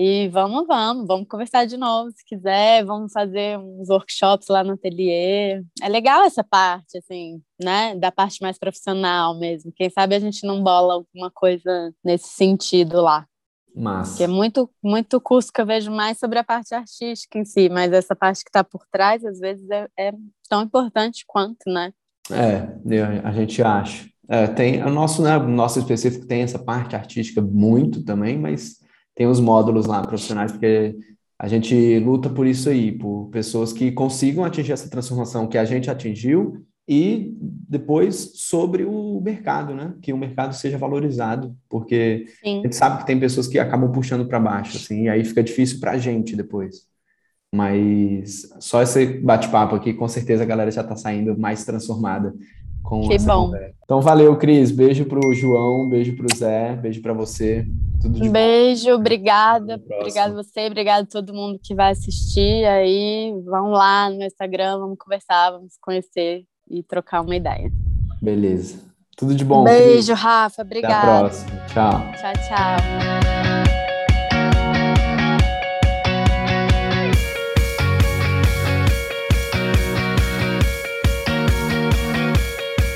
[SPEAKER 2] E vamos, vamos, vamos conversar de novo, se quiser, vamos fazer uns workshops lá no ateliê. É legal essa parte, assim, né? Da parte mais profissional mesmo. Quem sabe a gente não bola alguma coisa nesse sentido lá.
[SPEAKER 1] Massa.
[SPEAKER 2] Que é muito, muito curso que eu vejo mais sobre a parte artística em si, mas essa parte que está por trás, às vezes, é, é, tão importante quanto, né?
[SPEAKER 1] É, a gente acha. É, tem, o nosso, né, o nosso específico tem essa parte artística muito também, mas tem os módulos lá profissionais, porque a gente luta por isso aí, por pessoas que consigam atingir essa transformação que a gente atingiu e depois sobre o mercado, né? Que o mercado seja valorizado, porque Sim. a gente sabe que tem pessoas que acabam puxando para baixo, assim, e aí fica difícil para a gente depois. Mas só esse bate-papo aqui, com certeza a galera já está saindo mais transformada com
[SPEAKER 2] que bom.
[SPEAKER 1] Conversa. Então valeu, Cris. Beijo pro João, beijo pro Zé, beijo para você.
[SPEAKER 2] Tudo de beijo, bom. obrigada. Obrigado você, obrigado a todo mundo que vai assistir aí. Vão lá no Instagram, vamos conversar, vamos conhecer e trocar uma ideia.
[SPEAKER 1] Beleza. Tudo de bom.
[SPEAKER 2] Beijo. Rafa. Obrigada.
[SPEAKER 1] Até a próxima. Tchau.
[SPEAKER 2] Tchau, tchau.